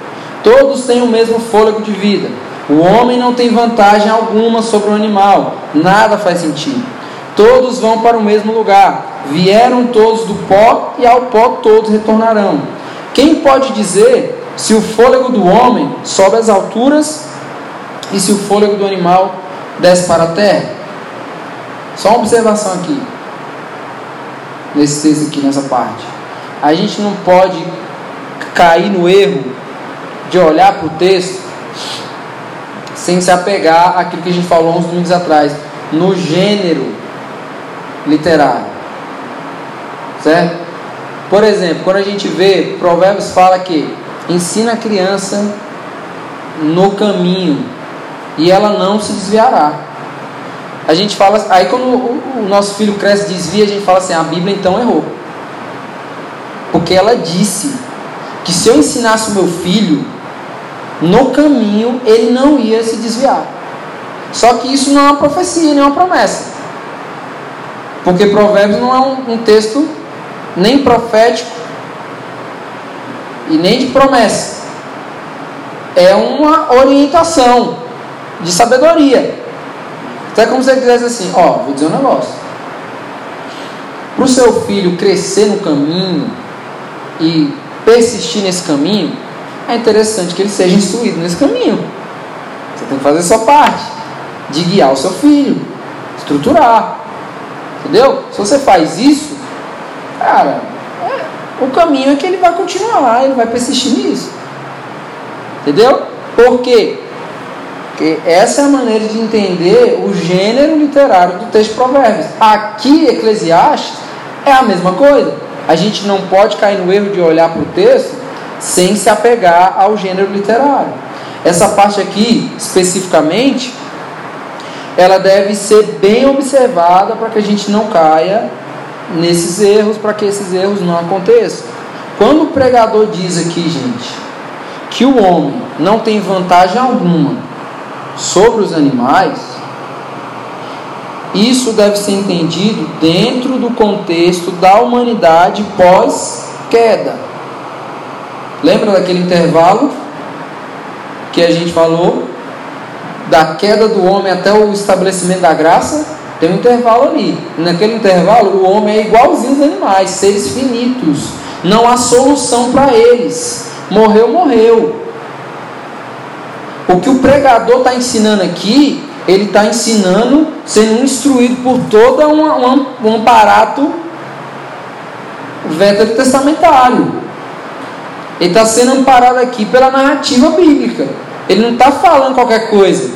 Todos têm o mesmo fôlego de vida. O homem não tem vantagem alguma sobre o animal, nada faz sentido. Todos vão para o mesmo lugar. Vieram todos do pó e ao pó todos retornarão. Quem pode dizer se o fôlego do homem sobe às alturas e se o fôlego do animal desce para a terra? Só uma observação aqui, nesse texto aqui, nessa parte. A gente não pode cair no erro de olhar para o texto sem se apegar àquilo que a gente falou uns domingos atrás, no gênero literário. Certo? Por exemplo, quando a gente vê, Provérbios fala que ensina a criança no caminho e ela não se desviará. A gente fala, aí quando o, nosso filho cresce desvia, a gente fala assim: a Bíblia então errou. Porque ela disse que se eu ensinasse o meu filho no caminho, ele não ia se desviar. Só que isso não é uma profecia, nem uma promessa. Porque Provérbios não é um, um texto nem profético e nem de promessa. É uma orientação de sabedoria. Então é como se ele dissesse assim: Ó, vou dizer um negócio. Para o seu filho crescer no caminho e persistir nesse caminho, é interessante que ele seja instruído nesse caminho. Você tem que fazer a sua parte de guiar o seu filho, estruturar. Entendeu? Se você faz isso, cara, é, o caminho é que ele vai continuar, ele vai persistir nisso. Entendeu? Por quê? Porque essa é a maneira de entender o gênero literário do texto Provérbios. Aqui, Eclesiastes, é a mesma coisa. A gente não pode cair no erro de olhar para o texto sem se apegar ao gênero literário. Essa parte aqui, especificamente, ela deve ser bem observada para que a gente não caia nesses erros, para que esses erros não aconteçam. Quando o pregador diz aqui, gente, que o homem não tem vantagem alguma sobre os animais, isso deve ser entendido dentro do contexto da humanidade pós-queda. Lembra daquele intervalo que a gente falou? Da queda do homem até o estabelecimento da graça? Tem um intervalo ali. Naquele intervalo, o homem é igualzinho aos animais, seres finitos. Não há solução para eles. Morreu, morreu. O que o pregador está ensinando aqui, ele está ensinando, sendo instruído por todo um, um, um aparato veterotestamentário. Ele está sendo amparado aqui pela narrativa bíblica. Ele não está falando qualquer coisa.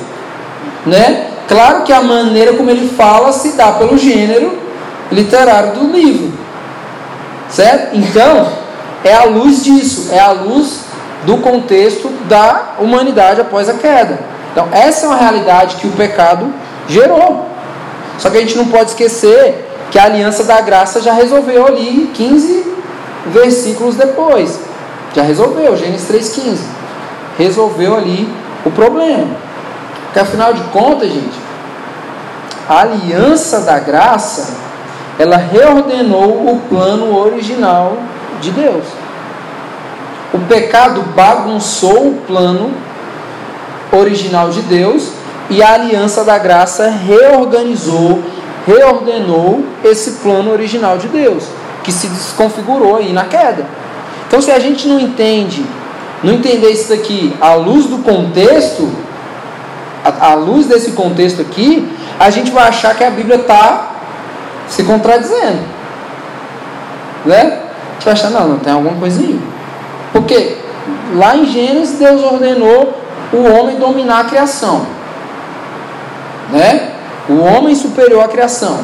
Né? Claro que a maneira como ele fala se dá pelo gênero literário do livro. Certo? Então, é a luz disso, é a luz do contexto da humanidade após a queda. Então, essa é uma realidade que o pecado gerou. Só que a gente não pode esquecer que a aliança da graça já resolveu ali 15 versículos depois. Já resolveu, Gênesis 3,15. Resolveu ali o problema. Porque afinal de contas, gente, a aliança da graça, ela reordenou o plano original de Deus. O pecado bagunçou o plano original de Deus e a aliança da graça reorganizou, reordenou esse plano original de Deus, que se desconfigurou aí na queda. Então, se a gente não entende, não entender isso daqui à luz do contexto, à, luz desse contexto aqui, a gente vai achar que a Bíblia está se contradizendo. Né? A gente vai achar, não, não tem alguma coisa aí. Porque lá em Gênesis, Deus ordenou o homem dominar a criação. Né? O homem superior à criação.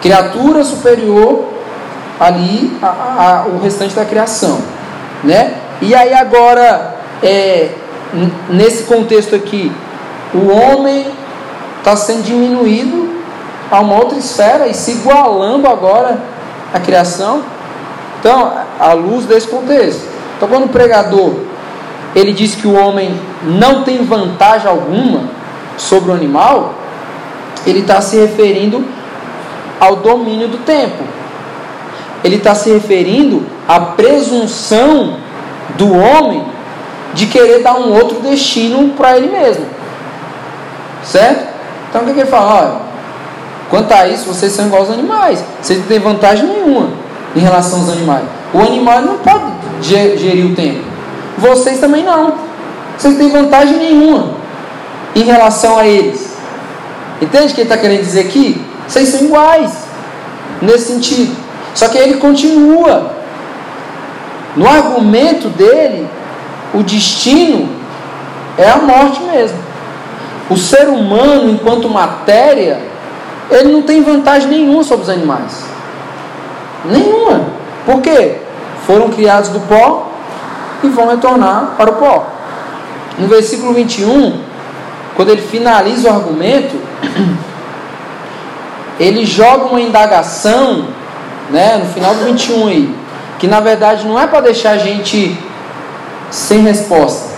Criatura superior ali a, a, o restante da criação, né? E aí agora, é, nesse contexto aqui, o homem está sendo diminuído a uma outra esfera e se igualando agora à criação. Então, à luz desse contexto. Então, quando o pregador ele diz que o homem não tem vantagem alguma sobre o animal, ele está se referindo ao domínio do tempo. Ele está se referindo à presunção do homem de querer dar um outro destino para ele mesmo. Certo? Então o que, que ele fala? Olha, quanto a isso, vocês são igual aos animais. Vocês não têm vantagem nenhuma em relação aos animais. O animal não pode gerir o tempo. Vocês também não. Vocês não têm vantagem nenhuma em relação a eles. Entende o que ele está querendo dizer aqui? Vocês são iguais nesse sentido. Só que ele continua. No argumento dele, o destino é a morte mesmo. O ser humano, enquanto matéria, ele não tem vantagem nenhuma sobre os animais. Nenhuma. Por quê? Foram criados do pó e vão retornar para o pó. No versículo 21, quando ele finaliza o argumento, ele joga uma indagação, né, no final do 21 aí, que na verdade não é para deixar a gente sem resposta.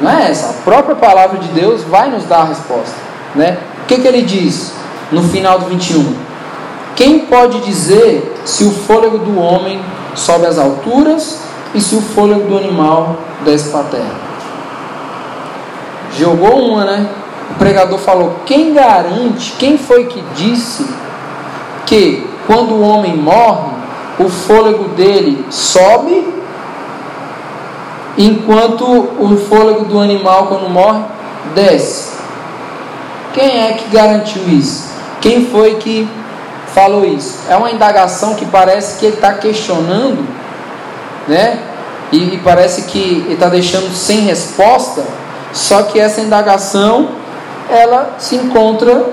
Não é essa. A própria palavra de Deus vai nos dar a resposta. Né? O que, que ele diz no final do 21? Quem pode dizer se o fôlego do homem sobe às alturas e se o fôlego do animal desce para a terra? Jogou uma, né? O pregador falou: quem garante, quem foi que disse que quando o homem morre, o fôlego dele sobe, enquanto o fôlego do animal, quando morre, desce. Quem é que garantiu isso? Quem foi que falou isso? É uma indagação que parece que ele está questionando, né? E, e parece que ele está deixando sem resposta. Só que essa indagação, ela se encontra,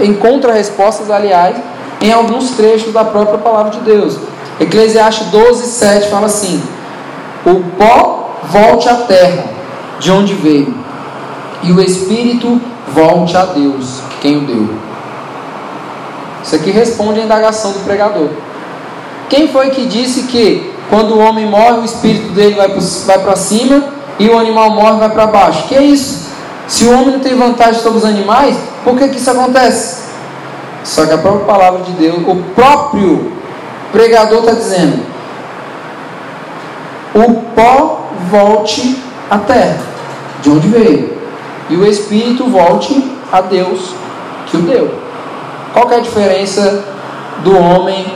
encontra respostas, aliás, em alguns trechos da própria palavra de Deus. Eclesiastes 12, 7 fala assim: O pó volte à terra, de onde veio, e o espírito volte a Deus, quem o deu. Isso aqui responde à indagação do pregador. Quem foi que disse que quando o homem morre, o espírito dele vai para cima e o animal morre vai para baixo? Que é isso? Se o homem não tem vantagem sobre os animais, por que, que isso acontece? Só que a própria palavra de Deus, o próprio pregador está dizendo: o pó volte à terra, de onde veio, e o espírito volte a Deus que o deu. Qual é a diferença do homem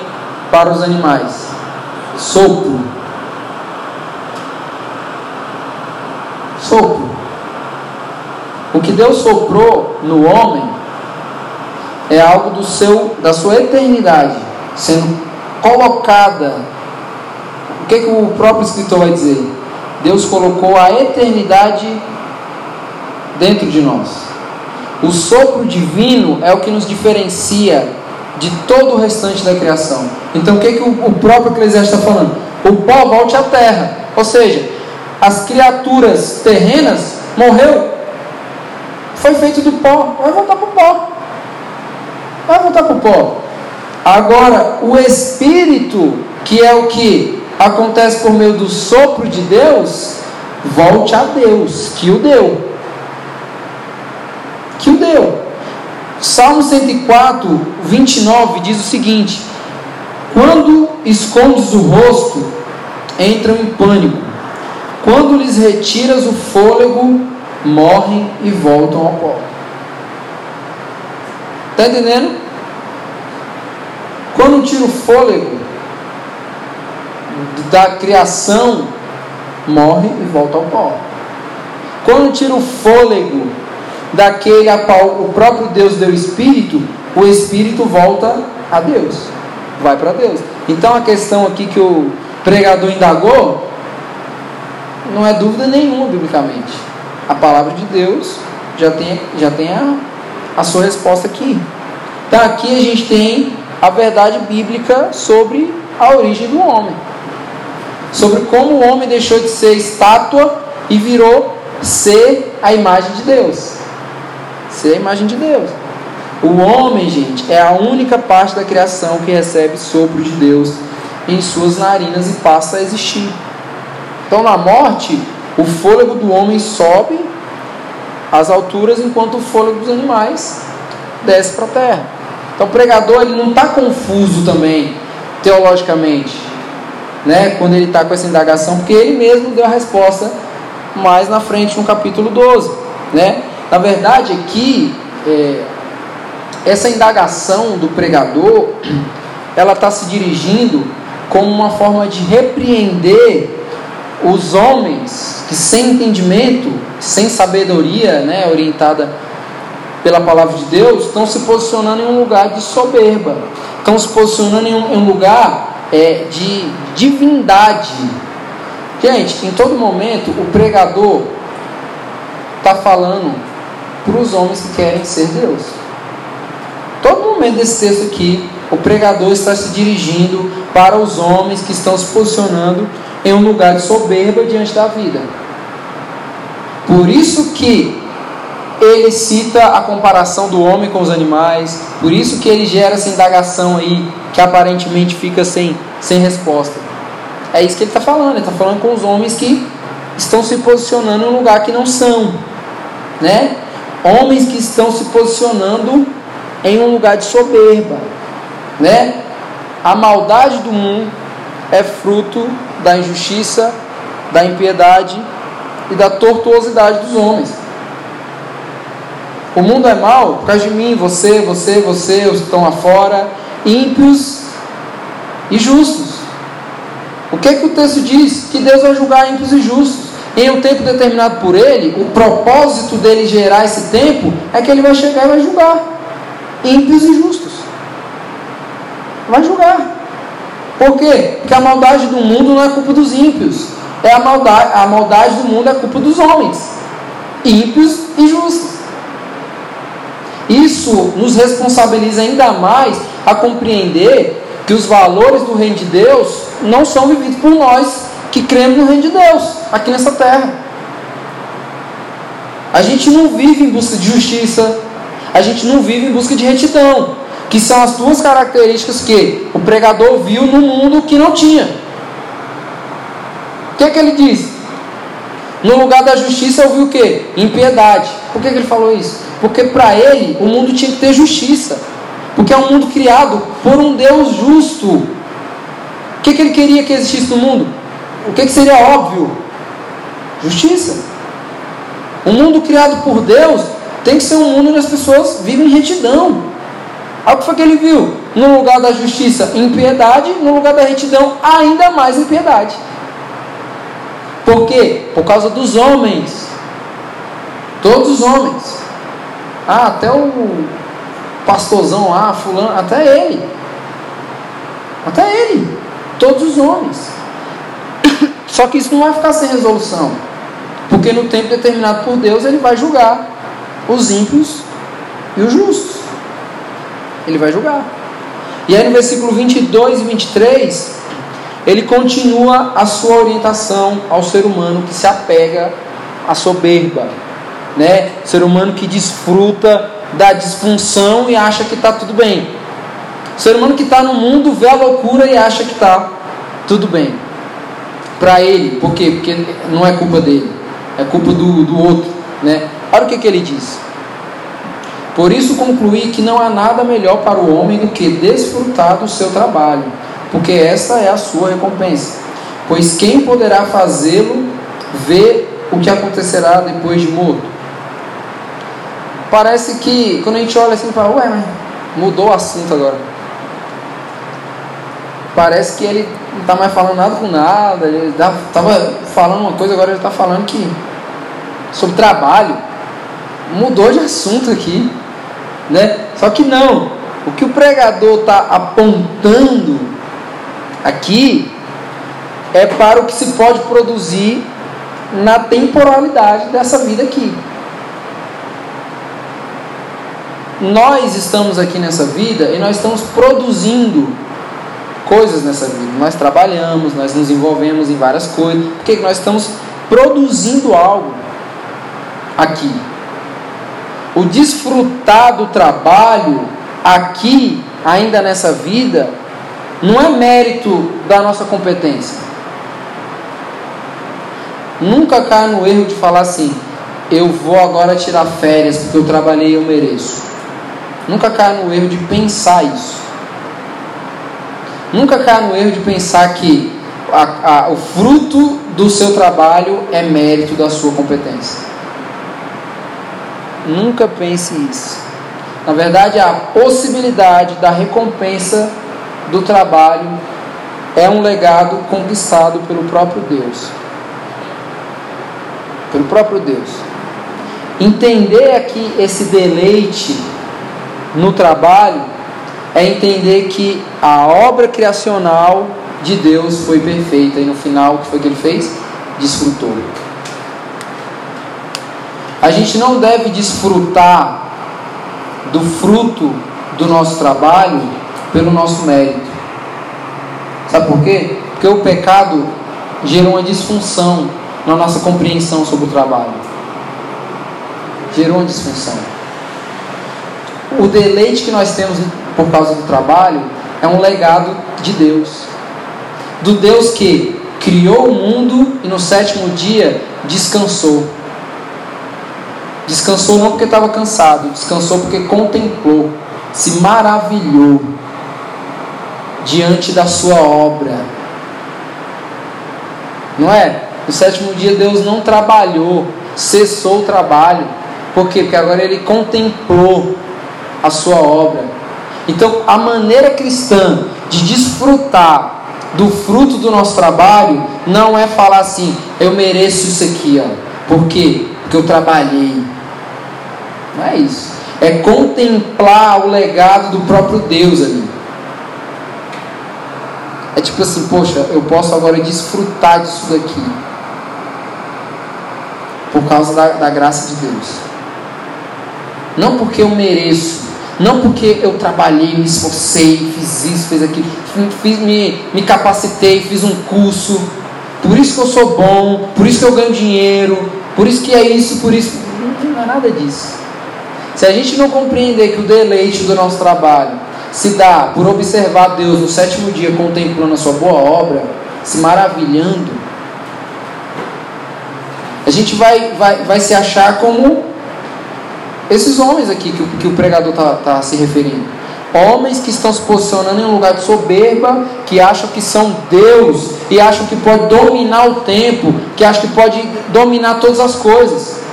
para os animais? Sopro. Sopro. O que Deus soprou no homem é algo do seu, da sua eternidade sendo colocada. O que, que o próprio escritor vai dizer? Deus colocou a eternidade dentro de nós. O sopro divino é o que nos diferencia de todo o restante da criação. Então o que, que o, próprio Eclesiastes está falando? O pó volte à terra. Ou seja, as criaturas terrenas morreu. Foi feito do pó, vai voltar para o pó vai voltar para o pó. Agora, o Espírito, que é o que acontece por meio do sopro de Deus, volte a Deus, que o deu. Que o deu. Salmo 104, 29 diz o seguinte: Quando escondes o rosto, entram em pânico. Quando lhes retiras o fôlego, morrem e voltam ao pó. Está entendendo? Quando tira o fôlego da criação, morre e volta ao pó. Quando tira o fôlego daquele a qual o próprio Deus deu espírito, o espírito volta a Deus, vai para Deus. Então a questão aqui que o pregador indagou não é dúvida nenhuma biblicamente. A palavra de Deus já tem, já tem a, a sua resposta aqui. Então aqui a gente tem a verdade bíblica sobre a origem do homem. Sobre como o homem deixou de ser estátua e virou ser a imagem de Deus. Ser a imagem de Deus. O homem, gente, é a única parte da criação que recebe sopro de Deus em suas narinas e passa a existir. Então, na morte, o fôlego do homem sobe às alturas, enquanto o fôlego dos animais desce para a terra. Então, o pregador ele não está confuso também, teologicamente, né, quando ele está com essa indagação, porque ele mesmo deu a resposta mais na frente no capítulo 12. Né? Na verdade, aqui, é, essa indagação do pregador, ela está se dirigindo como uma forma de repreender os homens que sem entendimento, sem sabedoria, né, orientada pela palavra de Deus, estão se posicionando em um lugar de soberba, estão se posicionando em um, em um lugar é, de divindade. Gente, em todo momento o pregador está falando para os homens que querem ser Deus. Todo momento desse texto aqui, o pregador está se dirigindo para os homens que estão se posicionando em um lugar de soberba diante da vida. Por isso que ele cita a comparação do homem com os animais, por isso que ele gera essa indagação aí que aparentemente fica sem, sem resposta. É isso que ele está falando, ele está falando com os homens que estão se posicionando em um lugar que não são, né? Homens que estão se posicionando em um lugar de soberba, né? A maldade do mundo é fruto da injustiça, da impiedade e da tortuosidade dos homens. O mundo é mau por causa de mim, você, você, você, os que estão lá fora, ímpios e justos. O que, é que o texto diz? Que Deus vai julgar ímpios e justos. Em um tempo determinado por Ele, o propósito dele gerar esse tempo é que Ele vai chegar e vai julgar ímpios e justos. Vai julgar. Por quê? Porque a maldade do mundo não é culpa dos ímpios. É a maldade, a maldade do mundo é culpa dos homens, ímpios e justos. Isso nos responsabiliza ainda mais a compreender que os valores do reino de Deus não são vividos por nós que cremos no reino de Deus aqui nessa terra. A gente não vive em busca de justiça, a gente não vive em busca de retidão que são as duas características que o pregador viu no mundo que não tinha. O que, é que ele diz? No lugar da justiça eu vi o que? Impiedade. Por que, que ele falou isso? Porque para ele o mundo tinha que ter justiça. Porque é um mundo criado por um Deus justo. O que, que ele queria que existisse no mundo? O que, que seria óbvio? Justiça. Um mundo criado por Deus tem que ser um mundo onde as pessoas vivem em retidão. Olha o que foi que ele viu? No lugar da justiça, impiedade, no lugar da retidão, ainda mais impiedade. Por quê? Por causa dos homens. Todos os homens. Ah, até o pastorzão lá, fulano, até ele. Até ele. Todos os homens. Só que isso não vai ficar sem resolução. Porque no tempo determinado por Deus, ele vai julgar os ímpios e os justos ele vai julgar. E aí no versículo 22 e 23, ele continua a sua orientação ao ser humano que se apega à soberba, né? Ser humano que desfruta da disfunção e acha que está tudo bem. ser humano que está no mundo vê a loucura e acha que está tudo bem. Para ele, por quê? Porque não é culpa dele, é culpa do, do outro, né? Olha o que, que ele diz. Por isso concluí que não há nada melhor para o homem do que desfrutar do seu trabalho, porque esta é a sua recompensa. Pois quem poderá fazê-lo ver o que acontecerá depois de morto? Parece que quando a gente olha assim, fala, ué, mudou o assunto agora. Parece que ele não está mais falando nada com nada, ele estava falando uma coisa, agora ele está falando que sobre trabalho. Mudou de assunto aqui. Né? Só que não. O que o pregador está apontando aqui é para o que se pode produzir na temporalidade dessa vida aqui. nós estamos aqui nessa vida e nós estamos produzindo coisas nessa vida. Nós trabalhamos, nós nos envolvemos em várias coisas, porque nós estamos produzindo algo aqui. O desfrutar do trabalho aqui, ainda nessa vida, não é mérito da nossa competência. Nunca caia no erro de falar assim: eu vou agora tirar férias porque eu trabalhei e eu mereço. Nunca caia no erro de pensar isso. Nunca caia no erro de pensar que a, a, o fruto do seu trabalho é mérito da sua competência. Nunca pense isso. Na verdade, a possibilidade da recompensa do trabalho é um legado conquistado pelo próprio Deus. Pelo próprio Deus. Entender aqui esse deleite no trabalho é entender que a obra criacional de Deus foi perfeita e no final o que foi que ele fez? Desfrutou. A gente não deve desfrutar do fruto do nosso trabalho pelo nosso mérito. Sabe por quê? Porque o pecado gerou uma disfunção na nossa compreensão sobre o trabalho. Gerou uma disfunção. O deleite que nós temos por causa do trabalho é um legado de Deus. Do Deus que criou o mundo e no sétimo dia descansou. Descansou não porque estava cansado, descansou porque contemplou, se maravilhou diante da sua obra. Não é? No sétimo dia Deus não trabalhou, cessou o trabalho. Por quê? Porque agora ele contemplou a sua obra. Então, a maneira cristã de desfrutar do fruto do nosso trabalho não é falar assim, eu mereço isso aqui, ó. Por quê? Porque eu trabalhei. Não é isso. É contemplar o legado do próprio Deus ali. É tipo assim, poxa, eu posso agora desfrutar disso daqui. Por causa da, da graça de Deus. Não porque eu mereço, não porque eu trabalhei, me esforcei, fiz isso, fiz aquilo, fiz, me, me capacitei, fiz um curso, por isso que eu sou bom, por isso que eu ganho dinheiro, por isso que é isso, por isso. Não, não é nada disso. Se a gente não compreender que o deleite do nosso trabalho se dá por observar Deus no sétimo dia contemplando a sua boa obra, se maravilhando, a gente vai, vai, vai se achar como esses homens aqui que, que o pregador está tá se referindo. Homens que estão se posicionando em um lugar de soberba, que acham que são Deus e acham que pode dominar o tempo, que acham que pode dominar todas as coisas.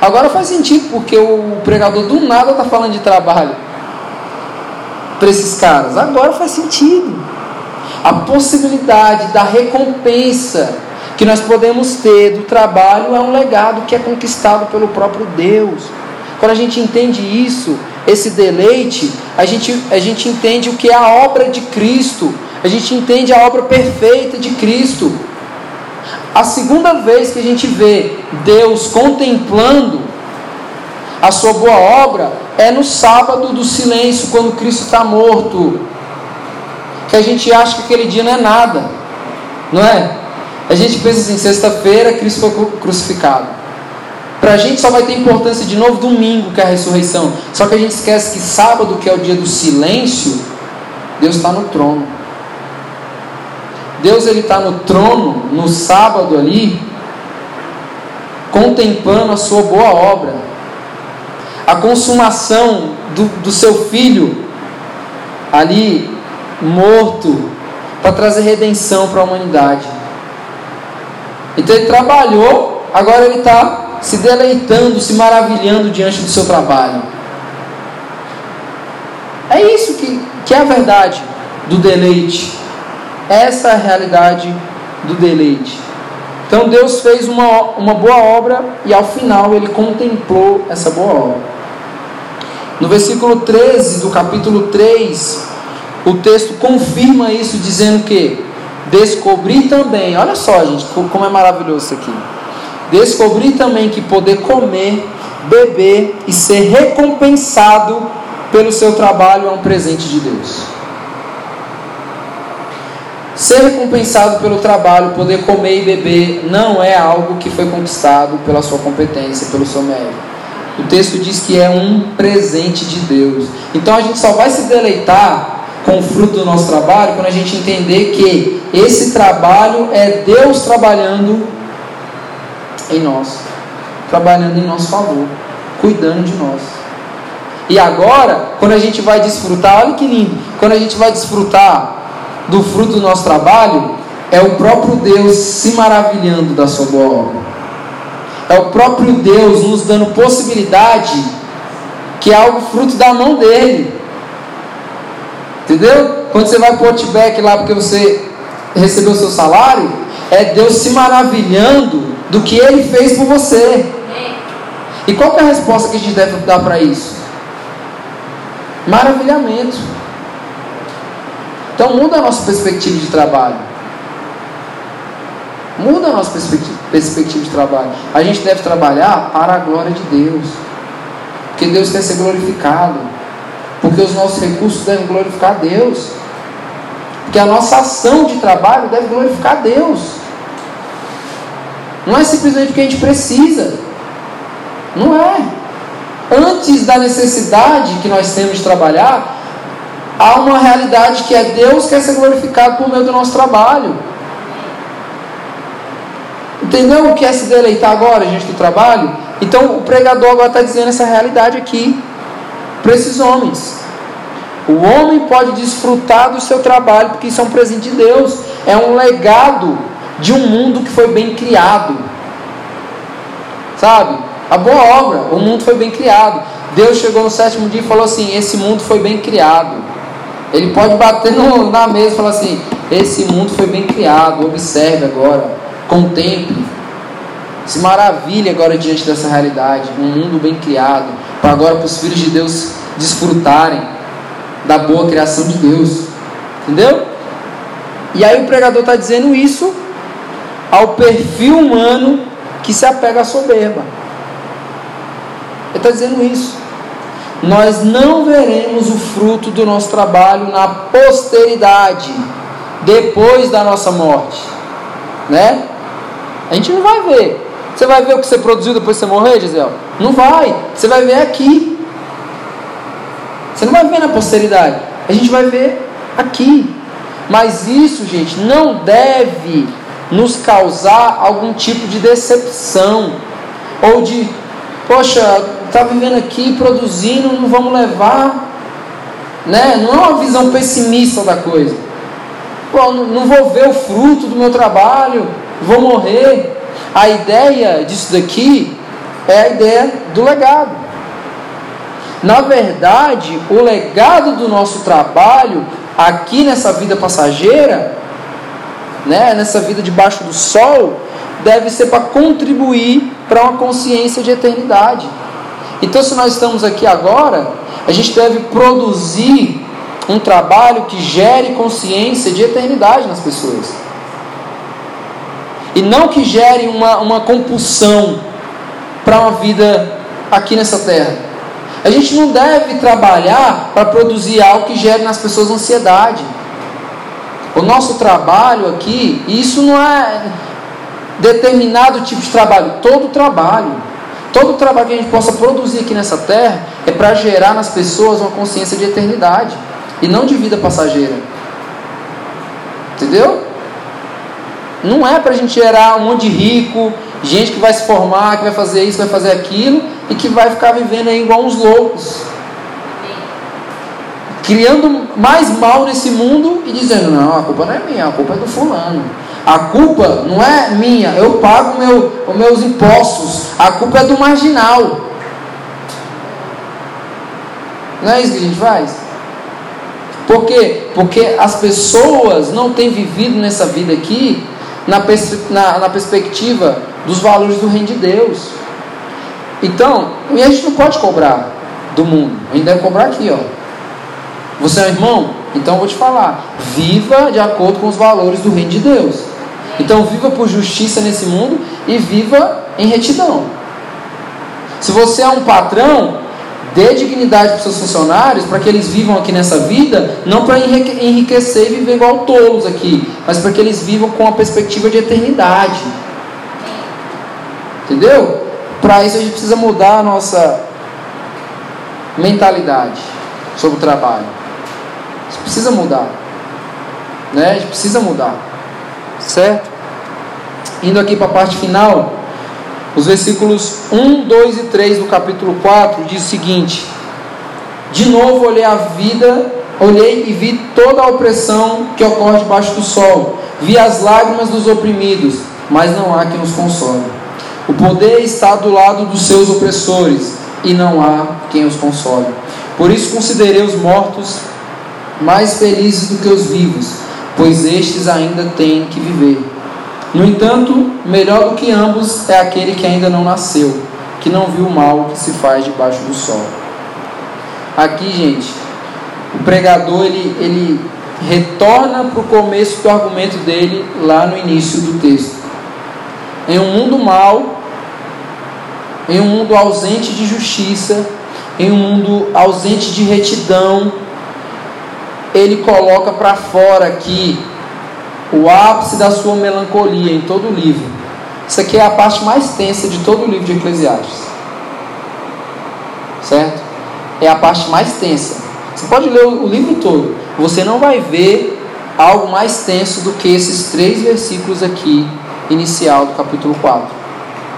Agora faz sentido, porque o pregador do nada está falando de trabalho para esses caras. Agora faz sentido. A possibilidade da recompensa que nós podemos ter do trabalho é um legado que é conquistado pelo próprio Deus. Quando a gente entende isso, esse deleite, a gente, a gente entende o que é a obra de Cristo, a gente entende a obra perfeita de Cristo. A segunda vez que a gente vê Deus contemplando a sua boa obra é no sábado do silêncio, quando Cristo está morto. Que a gente acha que aquele dia não é nada, não é? A gente pensa assim: sexta-feira Cristo foi crucificado. Para a gente só vai ter importância de novo domingo, que é a ressurreição. Só que a gente esquece que sábado, que é o dia do silêncio, Deus está no trono. Deus ele está no trono no sábado ali, contemplando a sua boa obra, a consumação do, do seu filho ali morto para trazer redenção para a humanidade. Então ele trabalhou, agora ele está se deleitando, se maravilhando diante do seu trabalho. É isso que, que é a verdade do deleite. Essa é a realidade do deleite. Então Deus fez uma, uma boa obra e ao final ele contemplou essa boa obra. No versículo 13 do capítulo 3, o texto confirma isso, dizendo que descobri também, olha só, gente, como é maravilhoso isso aqui. Descobri também que poder comer beber e ser recompensado pelo seu trabalho é um presente de Deus. Ser recompensado pelo trabalho, poder comer e beber, não é algo que foi conquistado pela sua competência, pelo seu mérito. O texto diz que é um presente de Deus. Então a gente só vai se deleitar com o fruto do nosso trabalho quando a gente entender que esse trabalho é Deus trabalhando em nós, trabalhando em nosso favor, cuidando de nós. E agora, quando a gente vai desfrutar, olha que lindo, quando a gente vai desfrutar do fruto do nosso trabalho, é o próprio Deus se maravilhando da sua boa obra. É o próprio Deus nos dando possibilidade que é algo fruto da mão dele. Entendeu? Quando você vai para o Outback lá porque você recebeu o seu salário, é Deus se maravilhando do que Ele fez por você. E qual é a resposta que a gente deve dar para isso? Maravilhamento. Então muda a nossa perspectiva de trabalho. Muda a nossa perspectiva de trabalho. A gente deve trabalhar para a glória de Deus. Porque Deus quer ser glorificado. Porque os nossos recursos devem glorificar Deus. Porque a nossa ação de trabalho deve glorificar Deus. Não é simplesmente porque a gente precisa. Não é. Antes da necessidade que nós temos de trabalhar, há uma realidade que é Deus quer ser glorificado por meio do nosso trabalho. Entendeu o que é se deleitar agora, gente, do trabalho? Então o pregador agora está dizendo essa realidade aqui para esses homens. O homem pode desfrutar do seu trabalho, porque isso é um presente de Deus, é um legado de um mundo que foi bem criado. Sabe? A boa obra, o mundo foi bem criado. Deus chegou no sétimo dia e falou assim: Esse mundo foi bem criado. Ele pode bater no, na mesa e falar assim: Esse mundo foi bem criado. Observe agora, contemple, se maravilhe agora diante dessa realidade. Um mundo bem criado para agora para os filhos de Deus desfrutarem da boa criação de Deus. Entendeu? E aí o pregador está dizendo isso ao perfil humano que se apega à soberba. Ele está dizendo isso. Nós não veremos o fruto do nosso trabalho na posteridade, depois da nossa morte. Né? A gente não vai ver. Você vai ver o que você produziu depois que você morrer, Gisele? Não vai. Você vai ver aqui. Você não vai ver na posteridade. A gente vai ver aqui. Mas isso, gente, não deve nos causar algum tipo de decepção. Ou de, poxa, está vivendo aqui, produzindo, não vamos levar. Né? Não é uma visão pessimista da coisa. Pô, não vou ver o fruto do meu trabalho, vou morrer. A ideia disso daqui é a ideia do legado. Na verdade, o legado do nosso trabalho aqui nessa vida passageira, né, nessa vida debaixo do sol, deve ser para contribuir para uma consciência de eternidade. Então, se nós estamos aqui agora, a gente deve produzir um trabalho que gere consciência de eternidade nas pessoas e não que gere uma, uma compulsão para uma vida aqui nessa terra. A gente não deve trabalhar para produzir algo que gere nas pessoas ansiedade. O nosso trabalho aqui, isso não é determinado tipo de trabalho, todo trabalho. Todo trabalho que a gente possa produzir aqui nessa terra é para gerar nas pessoas uma consciência de eternidade e não de vida passageira. Entendeu? Não é para a gente gerar um monte de rico, gente que vai se formar, que vai fazer isso, vai fazer aquilo e que vai ficar vivendo aí igual uns loucos. Criando mais mal nesse mundo e dizendo: não, a culpa não é minha, a culpa é do fulano. A culpa não é minha, eu pago meu, os meus impostos, a culpa é do marginal. Não é isso que a gente faz? Por quê? Porque as pessoas não têm vivido nessa vida aqui na, na, na perspectiva dos valores do reino de Deus. Então, e a gente não pode cobrar do mundo, a gente deve cobrar aqui, ó. Você é um irmão? Então eu vou te falar. Viva de acordo com os valores do reino de Deus. Então viva por justiça nesse mundo e viva em retidão. Se você é um patrão, dê dignidade para seus funcionários, para que eles vivam aqui nessa vida, não para enriquecer e viver igual tolos aqui, mas para que eles vivam com a perspectiva de eternidade. Entendeu? Para isso a gente precisa mudar a nossa mentalidade sobre o trabalho. Gente precisa mudar. Né? A gente precisa mudar. Certo? Indo aqui para a parte final, os versículos 1, 2 e 3 do capítulo 4 diz o seguinte: De novo olhei a vida, olhei e vi toda a opressão que ocorre debaixo do sol. Vi as lágrimas dos oprimidos, mas não há quem os console. O poder está do lado dos seus opressores, e não há quem os console. Por isso considerei os mortos mais felizes do que os vivos, pois estes ainda têm que viver. No entanto, melhor do que ambos é aquele que ainda não nasceu, que não viu o mal que se faz debaixo do sol. Aqui, gente, o pregador ele, ele retorna para o começo do argumento dele lá no início do texto. Em um mundo mau, em um mundo ausente de justiça, em um mundo ausente de retidão, ele coloca para fora aqui o ápice da sua melancolia em todo o livro. Isso aqui é a parte mais tensa de todo o livro de Eclesiastes. Certo? É a parte mais tensa. Você pode ler o livro todo, você não vai ver algo mais tenso do que esses três versículos aqui, inicial do capítulo 4.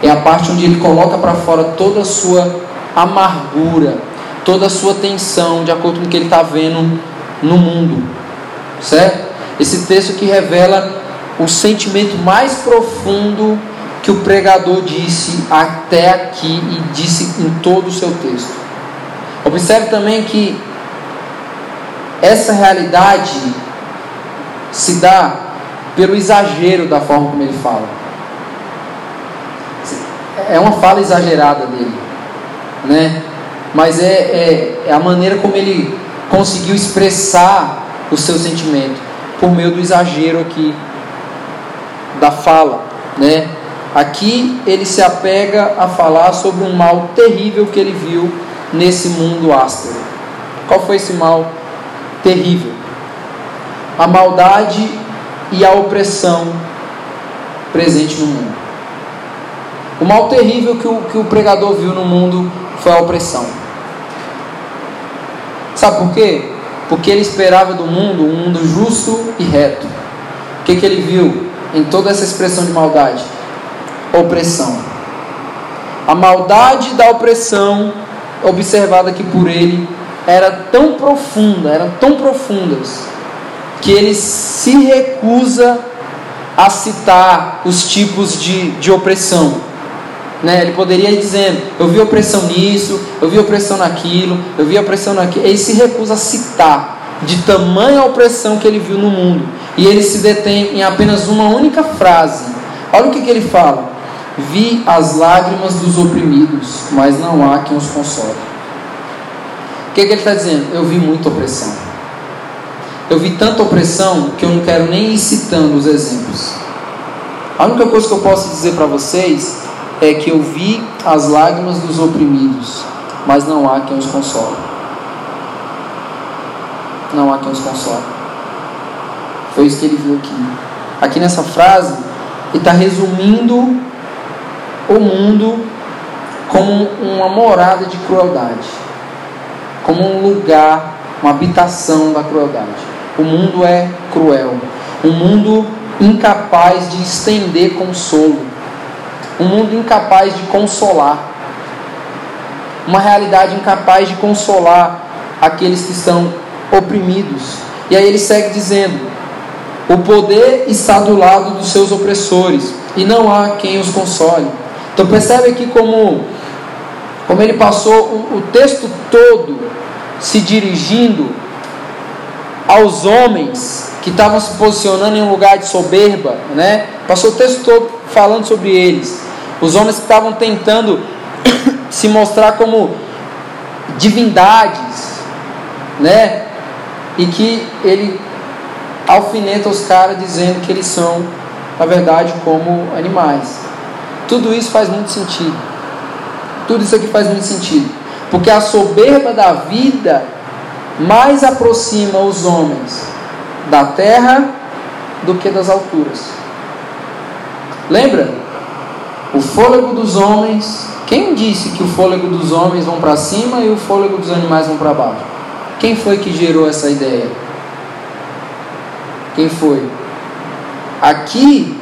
É a parte onde ele coloca para fora toda a sua amargura, toda a sua tensão, de acordo com o que ele está vendo no mundo. Certo? Esse texto que revela o sentimento mais profundo que o pregador disse até aqui e disse em todo o seu texto. Observe também que essa realidade se dá pelo exagero da forma como ele fala. É uma fala exagerada dele, né? Mas é, é, é a maneira como ele conseguiu expressar o seu sentimento por meio do exagero aqui da fala, né? Aqui ele se apega a falar sobre um mal terrível que ele viu nesse mundo áspero. Qual foi esse mal terrível? A maldade e a opressão presente no mundo. O mal terrível que o, que o pregador viu no mundo foi a opressão. Sabe por quê? Porque ele esperava do mundo um mundo justo e reto. O que, que ele viu em toda essa expressão de maldade? Opressão. A maldade da opressão, observada aqui por ele, era tão profunda, eram tão profundas, que ele se recusa a citar os tipos de, de opressão. Né? Ele poderia ir dizendo: Eu vi opressão nisso, eu vi opressão naquilo, eu vi opressão naquilo. Ele se recusa a citar de tamanha opressão que ele viu no mundo. E ele se detém em apenas uma única frase. Olha o que, que ele fala: Vi as lágrimas dos oprimidos, mas não há quem os console. O que, que ele está dizendo? Eu vi muita opressão. Eu vi tanta opressão que eu não quero nem ir citando os exemplos. A única coisa que eu posso dizer para vocês é que eu vi as lágrimas dos oprimidos, mas não há quem os console. Não há quem os console. Foi isso que ele viu aqui. Aqui nessa frase, ele está resumindo o mundo como uma morada de crueldade, como um lugar, uma habitação da crueldade. O mundo é cruel, um mundo incapaz de estender consolo um mundo incapaz de consolar, uma realidade incapaz de consolar aqueles que estão oprimidos. E aí ele segue dizendo: o poder está do lado dos seus opressores e não há quem os console. Então percebe aqui como, como ele passou o, o texto todo se dirigindo aos homens que estavam se posicionando em um lugar de soberba, né? Passou o texto todo falando sobre eles. Os homens que estavam tentando se mostrar como divindades, né? E que ele alfineta os caras dizendo que eles são, na verdade, como animais. Tudo isso faz muito sentido. tudo isso aqui faz muito sentido. Porque a soberba da vida mais aproxima os homens da terra do que das alturas. Lembra? O fôlego dos homens. Quem disse que o fôlego dos homens vão para cima e o fôlego dos animais vão para baixo? Quem foi que gerou essa ideia? Quem foi? Aqui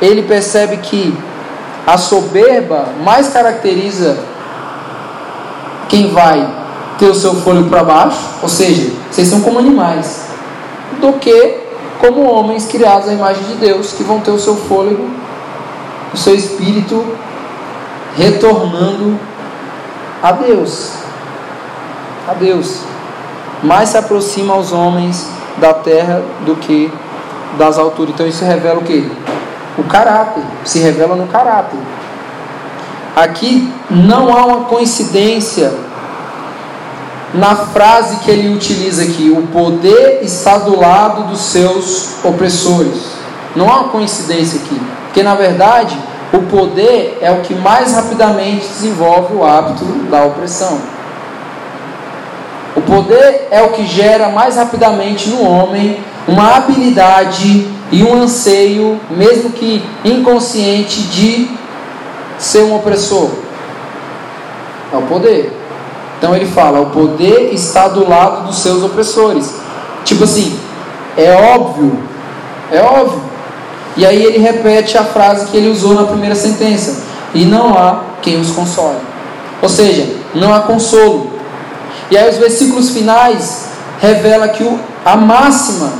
ele percebe que a soberba mais caracteriza quem vai ter o seu fôlego para baixo, ou seja, vocês são como animais, do que como homens criados à imagem de Deus, que vão ter o seu fôlego, o seu espírito retornando a Deus. A Deus. Mais se aproxima aos homens da terra do que das alturas. Então isso revela o que? O caráter. Se revela no caráter. Aqui não há uma coincidência na frase que ele utiliza aqui: o poder está do lado dos seus opressores. Não há uma coincidência aqui, porque na verdade o poder é o que mais rapidamente desenvolve o hábito da opressão. O poder é o que gera mais rapidamente no homem uma habilidade e um anseio, mesmo que inconsciente, de ser um opressor. É o poder. Então ele fala: o poder está do lado dos seus opressores. Tipo assim, é óbvio, é óbvio. E aí ele repete a frase que ele usou na primeira sentença: e não há quem os console. Ou seja, não há consolo. E aí os versículos finais revela que o, a máxima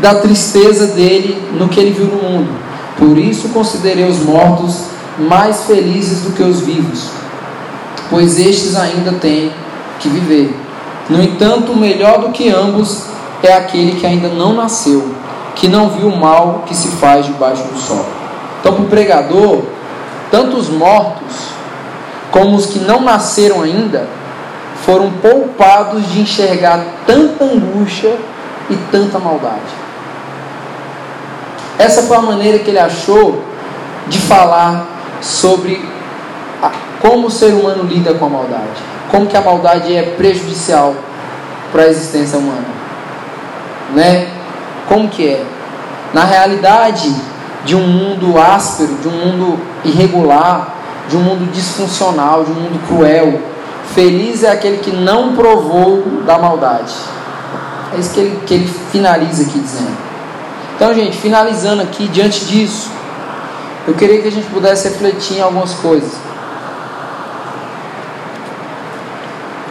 da tristeza dele no que ele viu no mundo. Por isso considerei os mortos mais felizes do que os vivos, pois estes ainda têm que viver. No entanto, melhor do que ambos é aquele que ainda não nasceu, que não viu o mal que se faz debaixo do sol. Então, para o pregador, tanto os mortos como os que não nasceram ainda foram poupados de enxergar tanta angústia e tanta maldade. Essa foi a maneira que ele achou de falar sobre a, como o ser humano lida com a maldade, como que a maldade é prejudicial para a existência humana, né? Como que é? Na realidade de um mundo áspero, de um mundo irregular, de um mundo disfuncional, de um mundo cruel, feliz é aquele que não provou da maldade. É isso que ele, que ele finaliza aqui dizendo. Então, gente, finalizando aqui, diante disso, eu queria que a gente pudesse refletir em algumas coisas.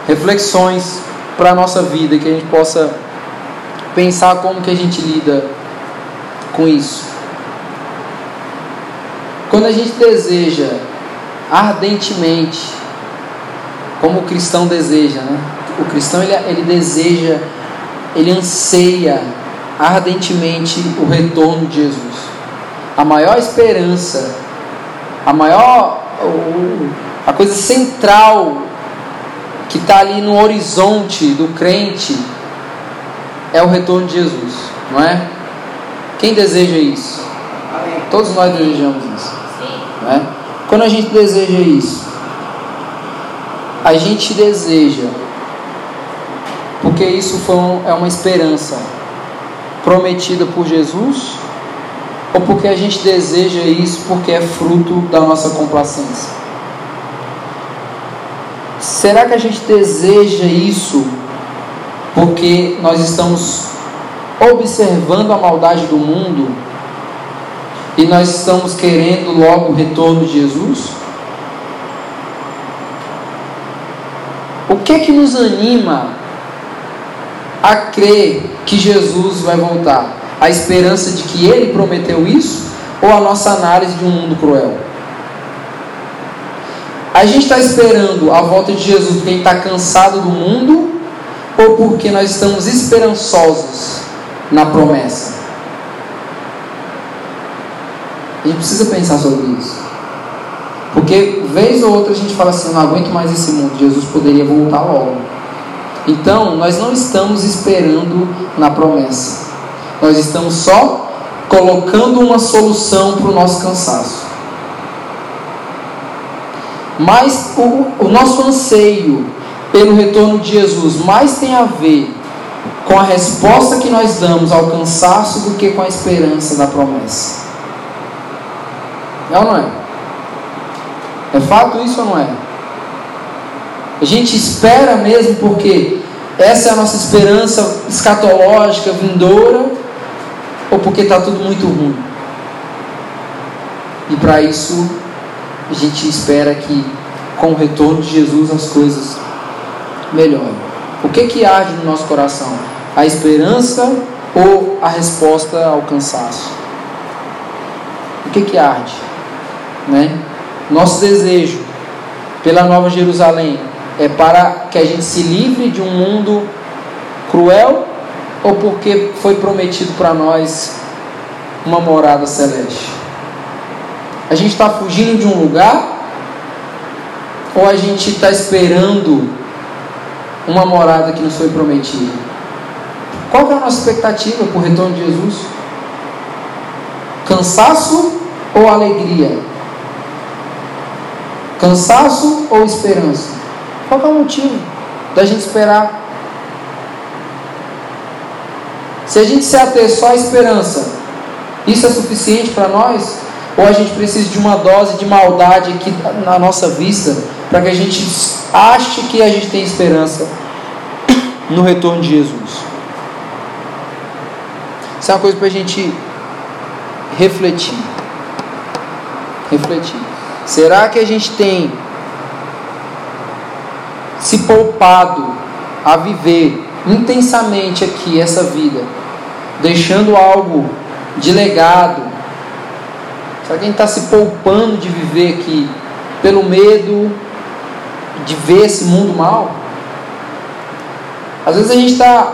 Reflexões para a nossa vida, que a gente possa pensar como que a gente lida com isso. Quando a gente deseja ardentemente, como o cristão deseja, né? O cristão ele, ele deseja, ele anseia ardentemente o retorno de Jesus a maior esperança, a maior, a coisa central que está ali no horizonte do crente é o retorno de Jesus, não é? Quem deseja isso? Todos nós desejamos isso. Não é? Quando a gente deseja isso, a gente deseja, porque isso foi um, é uma esperança prometida por Jesus ou porque a gente deseja isso porque é fruto da nossa complacência? Será que a gente deseja isso porque nós estamos observando a maldade do mundo e nós estamos querendo logo o retorno de Jesus? O que é que nos anima a crer que Jesus vai voltar? a esperança de que ele prometeu isso ou a nossa análise de um mundo cruel? A gente está esperando a volta de Jesus porque a gente está cansado do mundo ou porque nós estamos esperançosos na promessa? A gente precisa pensar sobre isso. Porque, vez ou outra, a gente fala assim: não aguento mais esse mundo, Jesus poderia voltar logo. Então, nós não estamos esperando na promessa. Nós estamos só colocando uma solução para o nosso cansaço. mais o, o nosso anseio pelo retorno de Jesus mais tem a ver com a resposta que nós damos ao cansaço do que com a esperança da promessa. É ou não é? É fato isso ou não é? A gente espera mesmo porque essa é a nossa esperança escatológica, vindoura, ou porque está tudo muito ruim? E para isso, a gente espera que com o retorno de Jesus as coisas melhorem. O que que arde no nosso coração? A esperança ou a resposta ao cansaço? O que que arde? Né? Nosso desejo pela Nova Jerusalém é para que a gente se livre de um mundo cruel ou porque foi prometido para nós uma morada celeste? A gente está fugindo de um lugar ou a gente está esperando uma morada que nos foi prometida? Qual é a nossa expectativa o retorno de Jesus? Cansaço ou alegria? Cansaço ou esperança? Qual é o motivo da gente esperar? Se a gente se ater só à esperança, isso é suficiente para nós? Ou a gente precisa de uma dose de maldade aqui na nossa vista para que a gente ache que a gente tem esperança no retorno de Jesus? Isso é uma coisa para a gente refletir. Refletir. Será que a gente tem se poupado a viver intensamente aqui essa vida, deixando algo de legado Será que a gente está se poupando de viver aqui pelo medo de ver esse mundo mal? Às vezes a gente está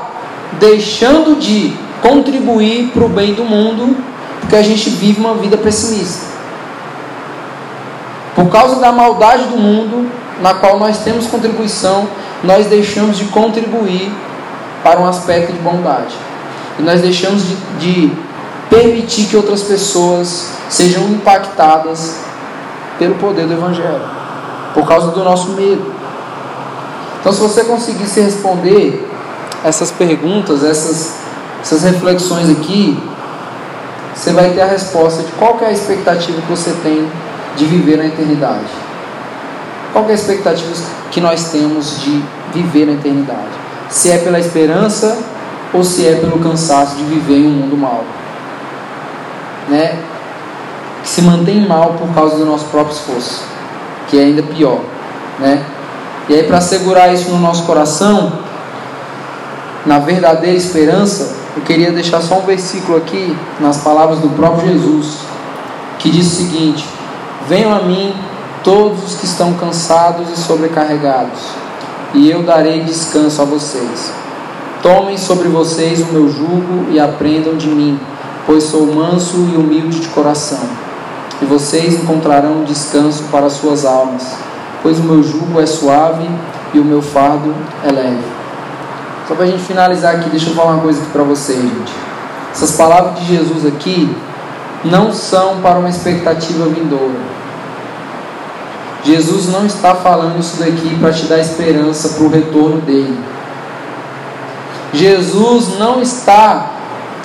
deixando de contribuir para o bem do mundo porque a gente vive uma vida pessimista. Por causa da maldade do mundo, na qual nós temos contribuição, nós deixamos de contribuir para um aspecto de bondade. E nós deixamos de, de permitir que outras pessoas sejam impactadas pelo poder do Evangelho, por causa do nosso medo. Então, se você conseguisse responder essas perguntas, essas, essas reflexões aqui, você vai ter a resposta de qual é a expectativa que você tem de viver na eternidade. Qual é a expectativa que nós temos de viver na eternidade? Se é pela esperança ou se é pelo cansaço de viver em um mundo mau né, que se mantém mal por causa do nosso próprio esforço, que é ainda pior, né? E aí para assegurar isso no nosso coração, na verdadeira esperança, eu queria deixar só um versículo aqui nas palavras do próprio Jesus, que diz o seguinte: Venham a mim todos os que estão cansados e sobrecarregados, e eu darei descanso a vocês. Tomem sobre vocês o meu jugo e aprendam de mim pois sou manso e humilde de coração, e vocês encontrarão descanso para suas almas, pois o meu jugo é suave e o meu fardo é leve. Só para a gente finalizar aqui, deixa eu falar uma coisa aqui para vocês, gente. Essas palavras de Jesus aqui não são para uma expectativa vindoura. Jesus não está falando isso daqui para te dar esperança para o retorno dele. Jesus não está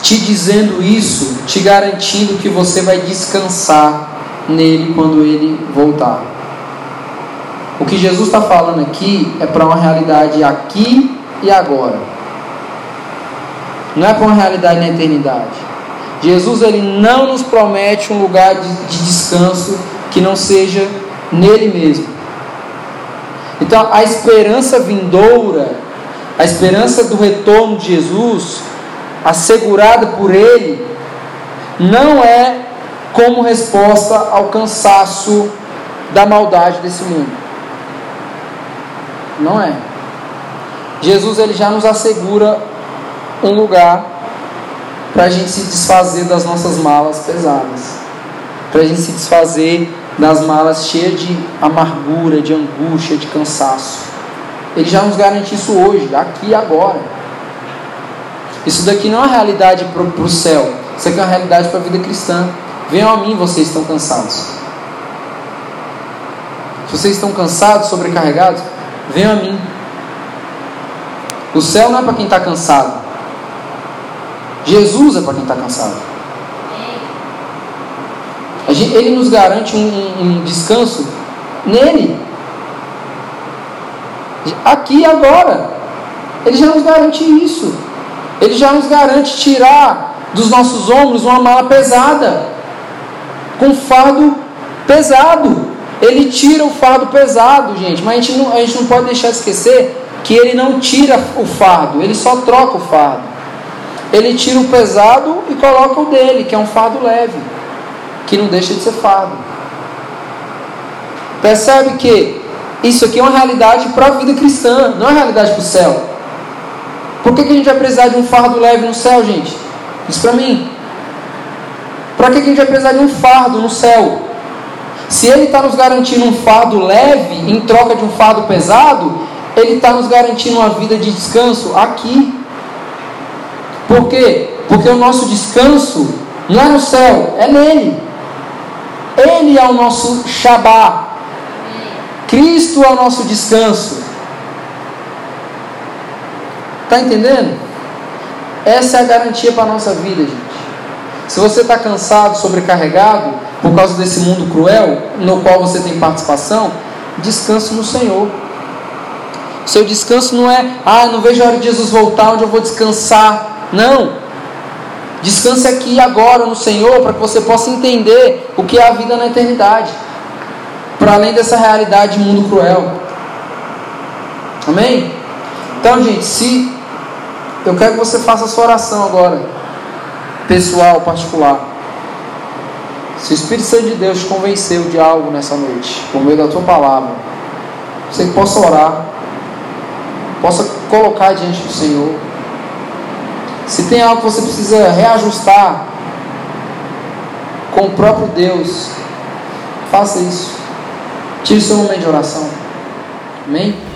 te dizendo isso, te garantindo que você vai descansar nele quando ele voltar. O que Jesus está falando aqui é para uma realidade aqui e agora. Não é para uma realidade na eternidade. Jesus ele não nos promete um lugar de, de descanso que não seja nele mesmo. Então a esperança vindoura, a esperança do retorno de Jesus, assegurada por Ele, não é como resposta ao cansaço da maldade desse mundo. Não é. Jesus ele já nos assegura um lugar para a gente se desfazer das nossas malas pesadas, para a gente se desfazer das malas cheias de amargura, de angústia, de cansaço. Ele já nos garante isso hoje, aqui e agora. Isso daqui não é uma realidade para o céu. Isso aqui é uma realidade para a vida cristã. Venham a mim, vocês estão cansados. se vocês estão cansados, sobrecarregados, venham a mim. O céu não é para quem está cansado. Jesus é para quem está cansado. Ele nos garante um, um, um descanso nele. Aqui e agora. Ele já nos garante isso. Ele já nos garante tirar dos nossos ombros uma mala pesada, com fardo pesado. Ele tira o fardo pesado, gente, mas a gente, não, a gente não pode deixar de esquecer que ele não tira o fardo, ele só troca o fardo. Ele tira o pesado e coloca o dele, que é um fardo leve, que não deixa de ser fardo. Percebe que isso aqui é uma realidade para a vida cristã, não é realidade para o céu. Por que, que a gente vai precisar de um fardo leve no céu, gente? Diz para mim. Para que, a gente vai precisar de um fardo no céu? Se ele está nos garantindo um fardo leve em troca de um fardo pesado, ele está nos garantindo uma vida de descanso aqui. Por quê? Porque o nosso descanso não é no céu, é nele. Ele é o nosso Shabá. Cristo é o nosso descanso. Está entendendo? Essa é a garantia para a nossa vida, gente. Se você está cansado, sobrecarregado, por causa desse mundo cruel, no qual você tem participação, descanse no Senhor. Seu descanso não é, ah, não vejo a hora de Jesus voltar, onde eu vou descansar. Não. Descanse aqui agora no Senhor, para que você possa entender o que é a vida na eternidade. Para além dessa realidade de mundo cruel. Amém? Então, gente, se eu quero que você faça a sua oração agora, pessoal, particular. Se o Espírito Santo de Deus te convenceu de algo nessa noite, por meio da tua palavra, você possa orar, possa colocar diante do Senhor. Se tem algo que você precisa reajustar com o próprio Deus, faça isso. Tire seu momento de oração. Amém?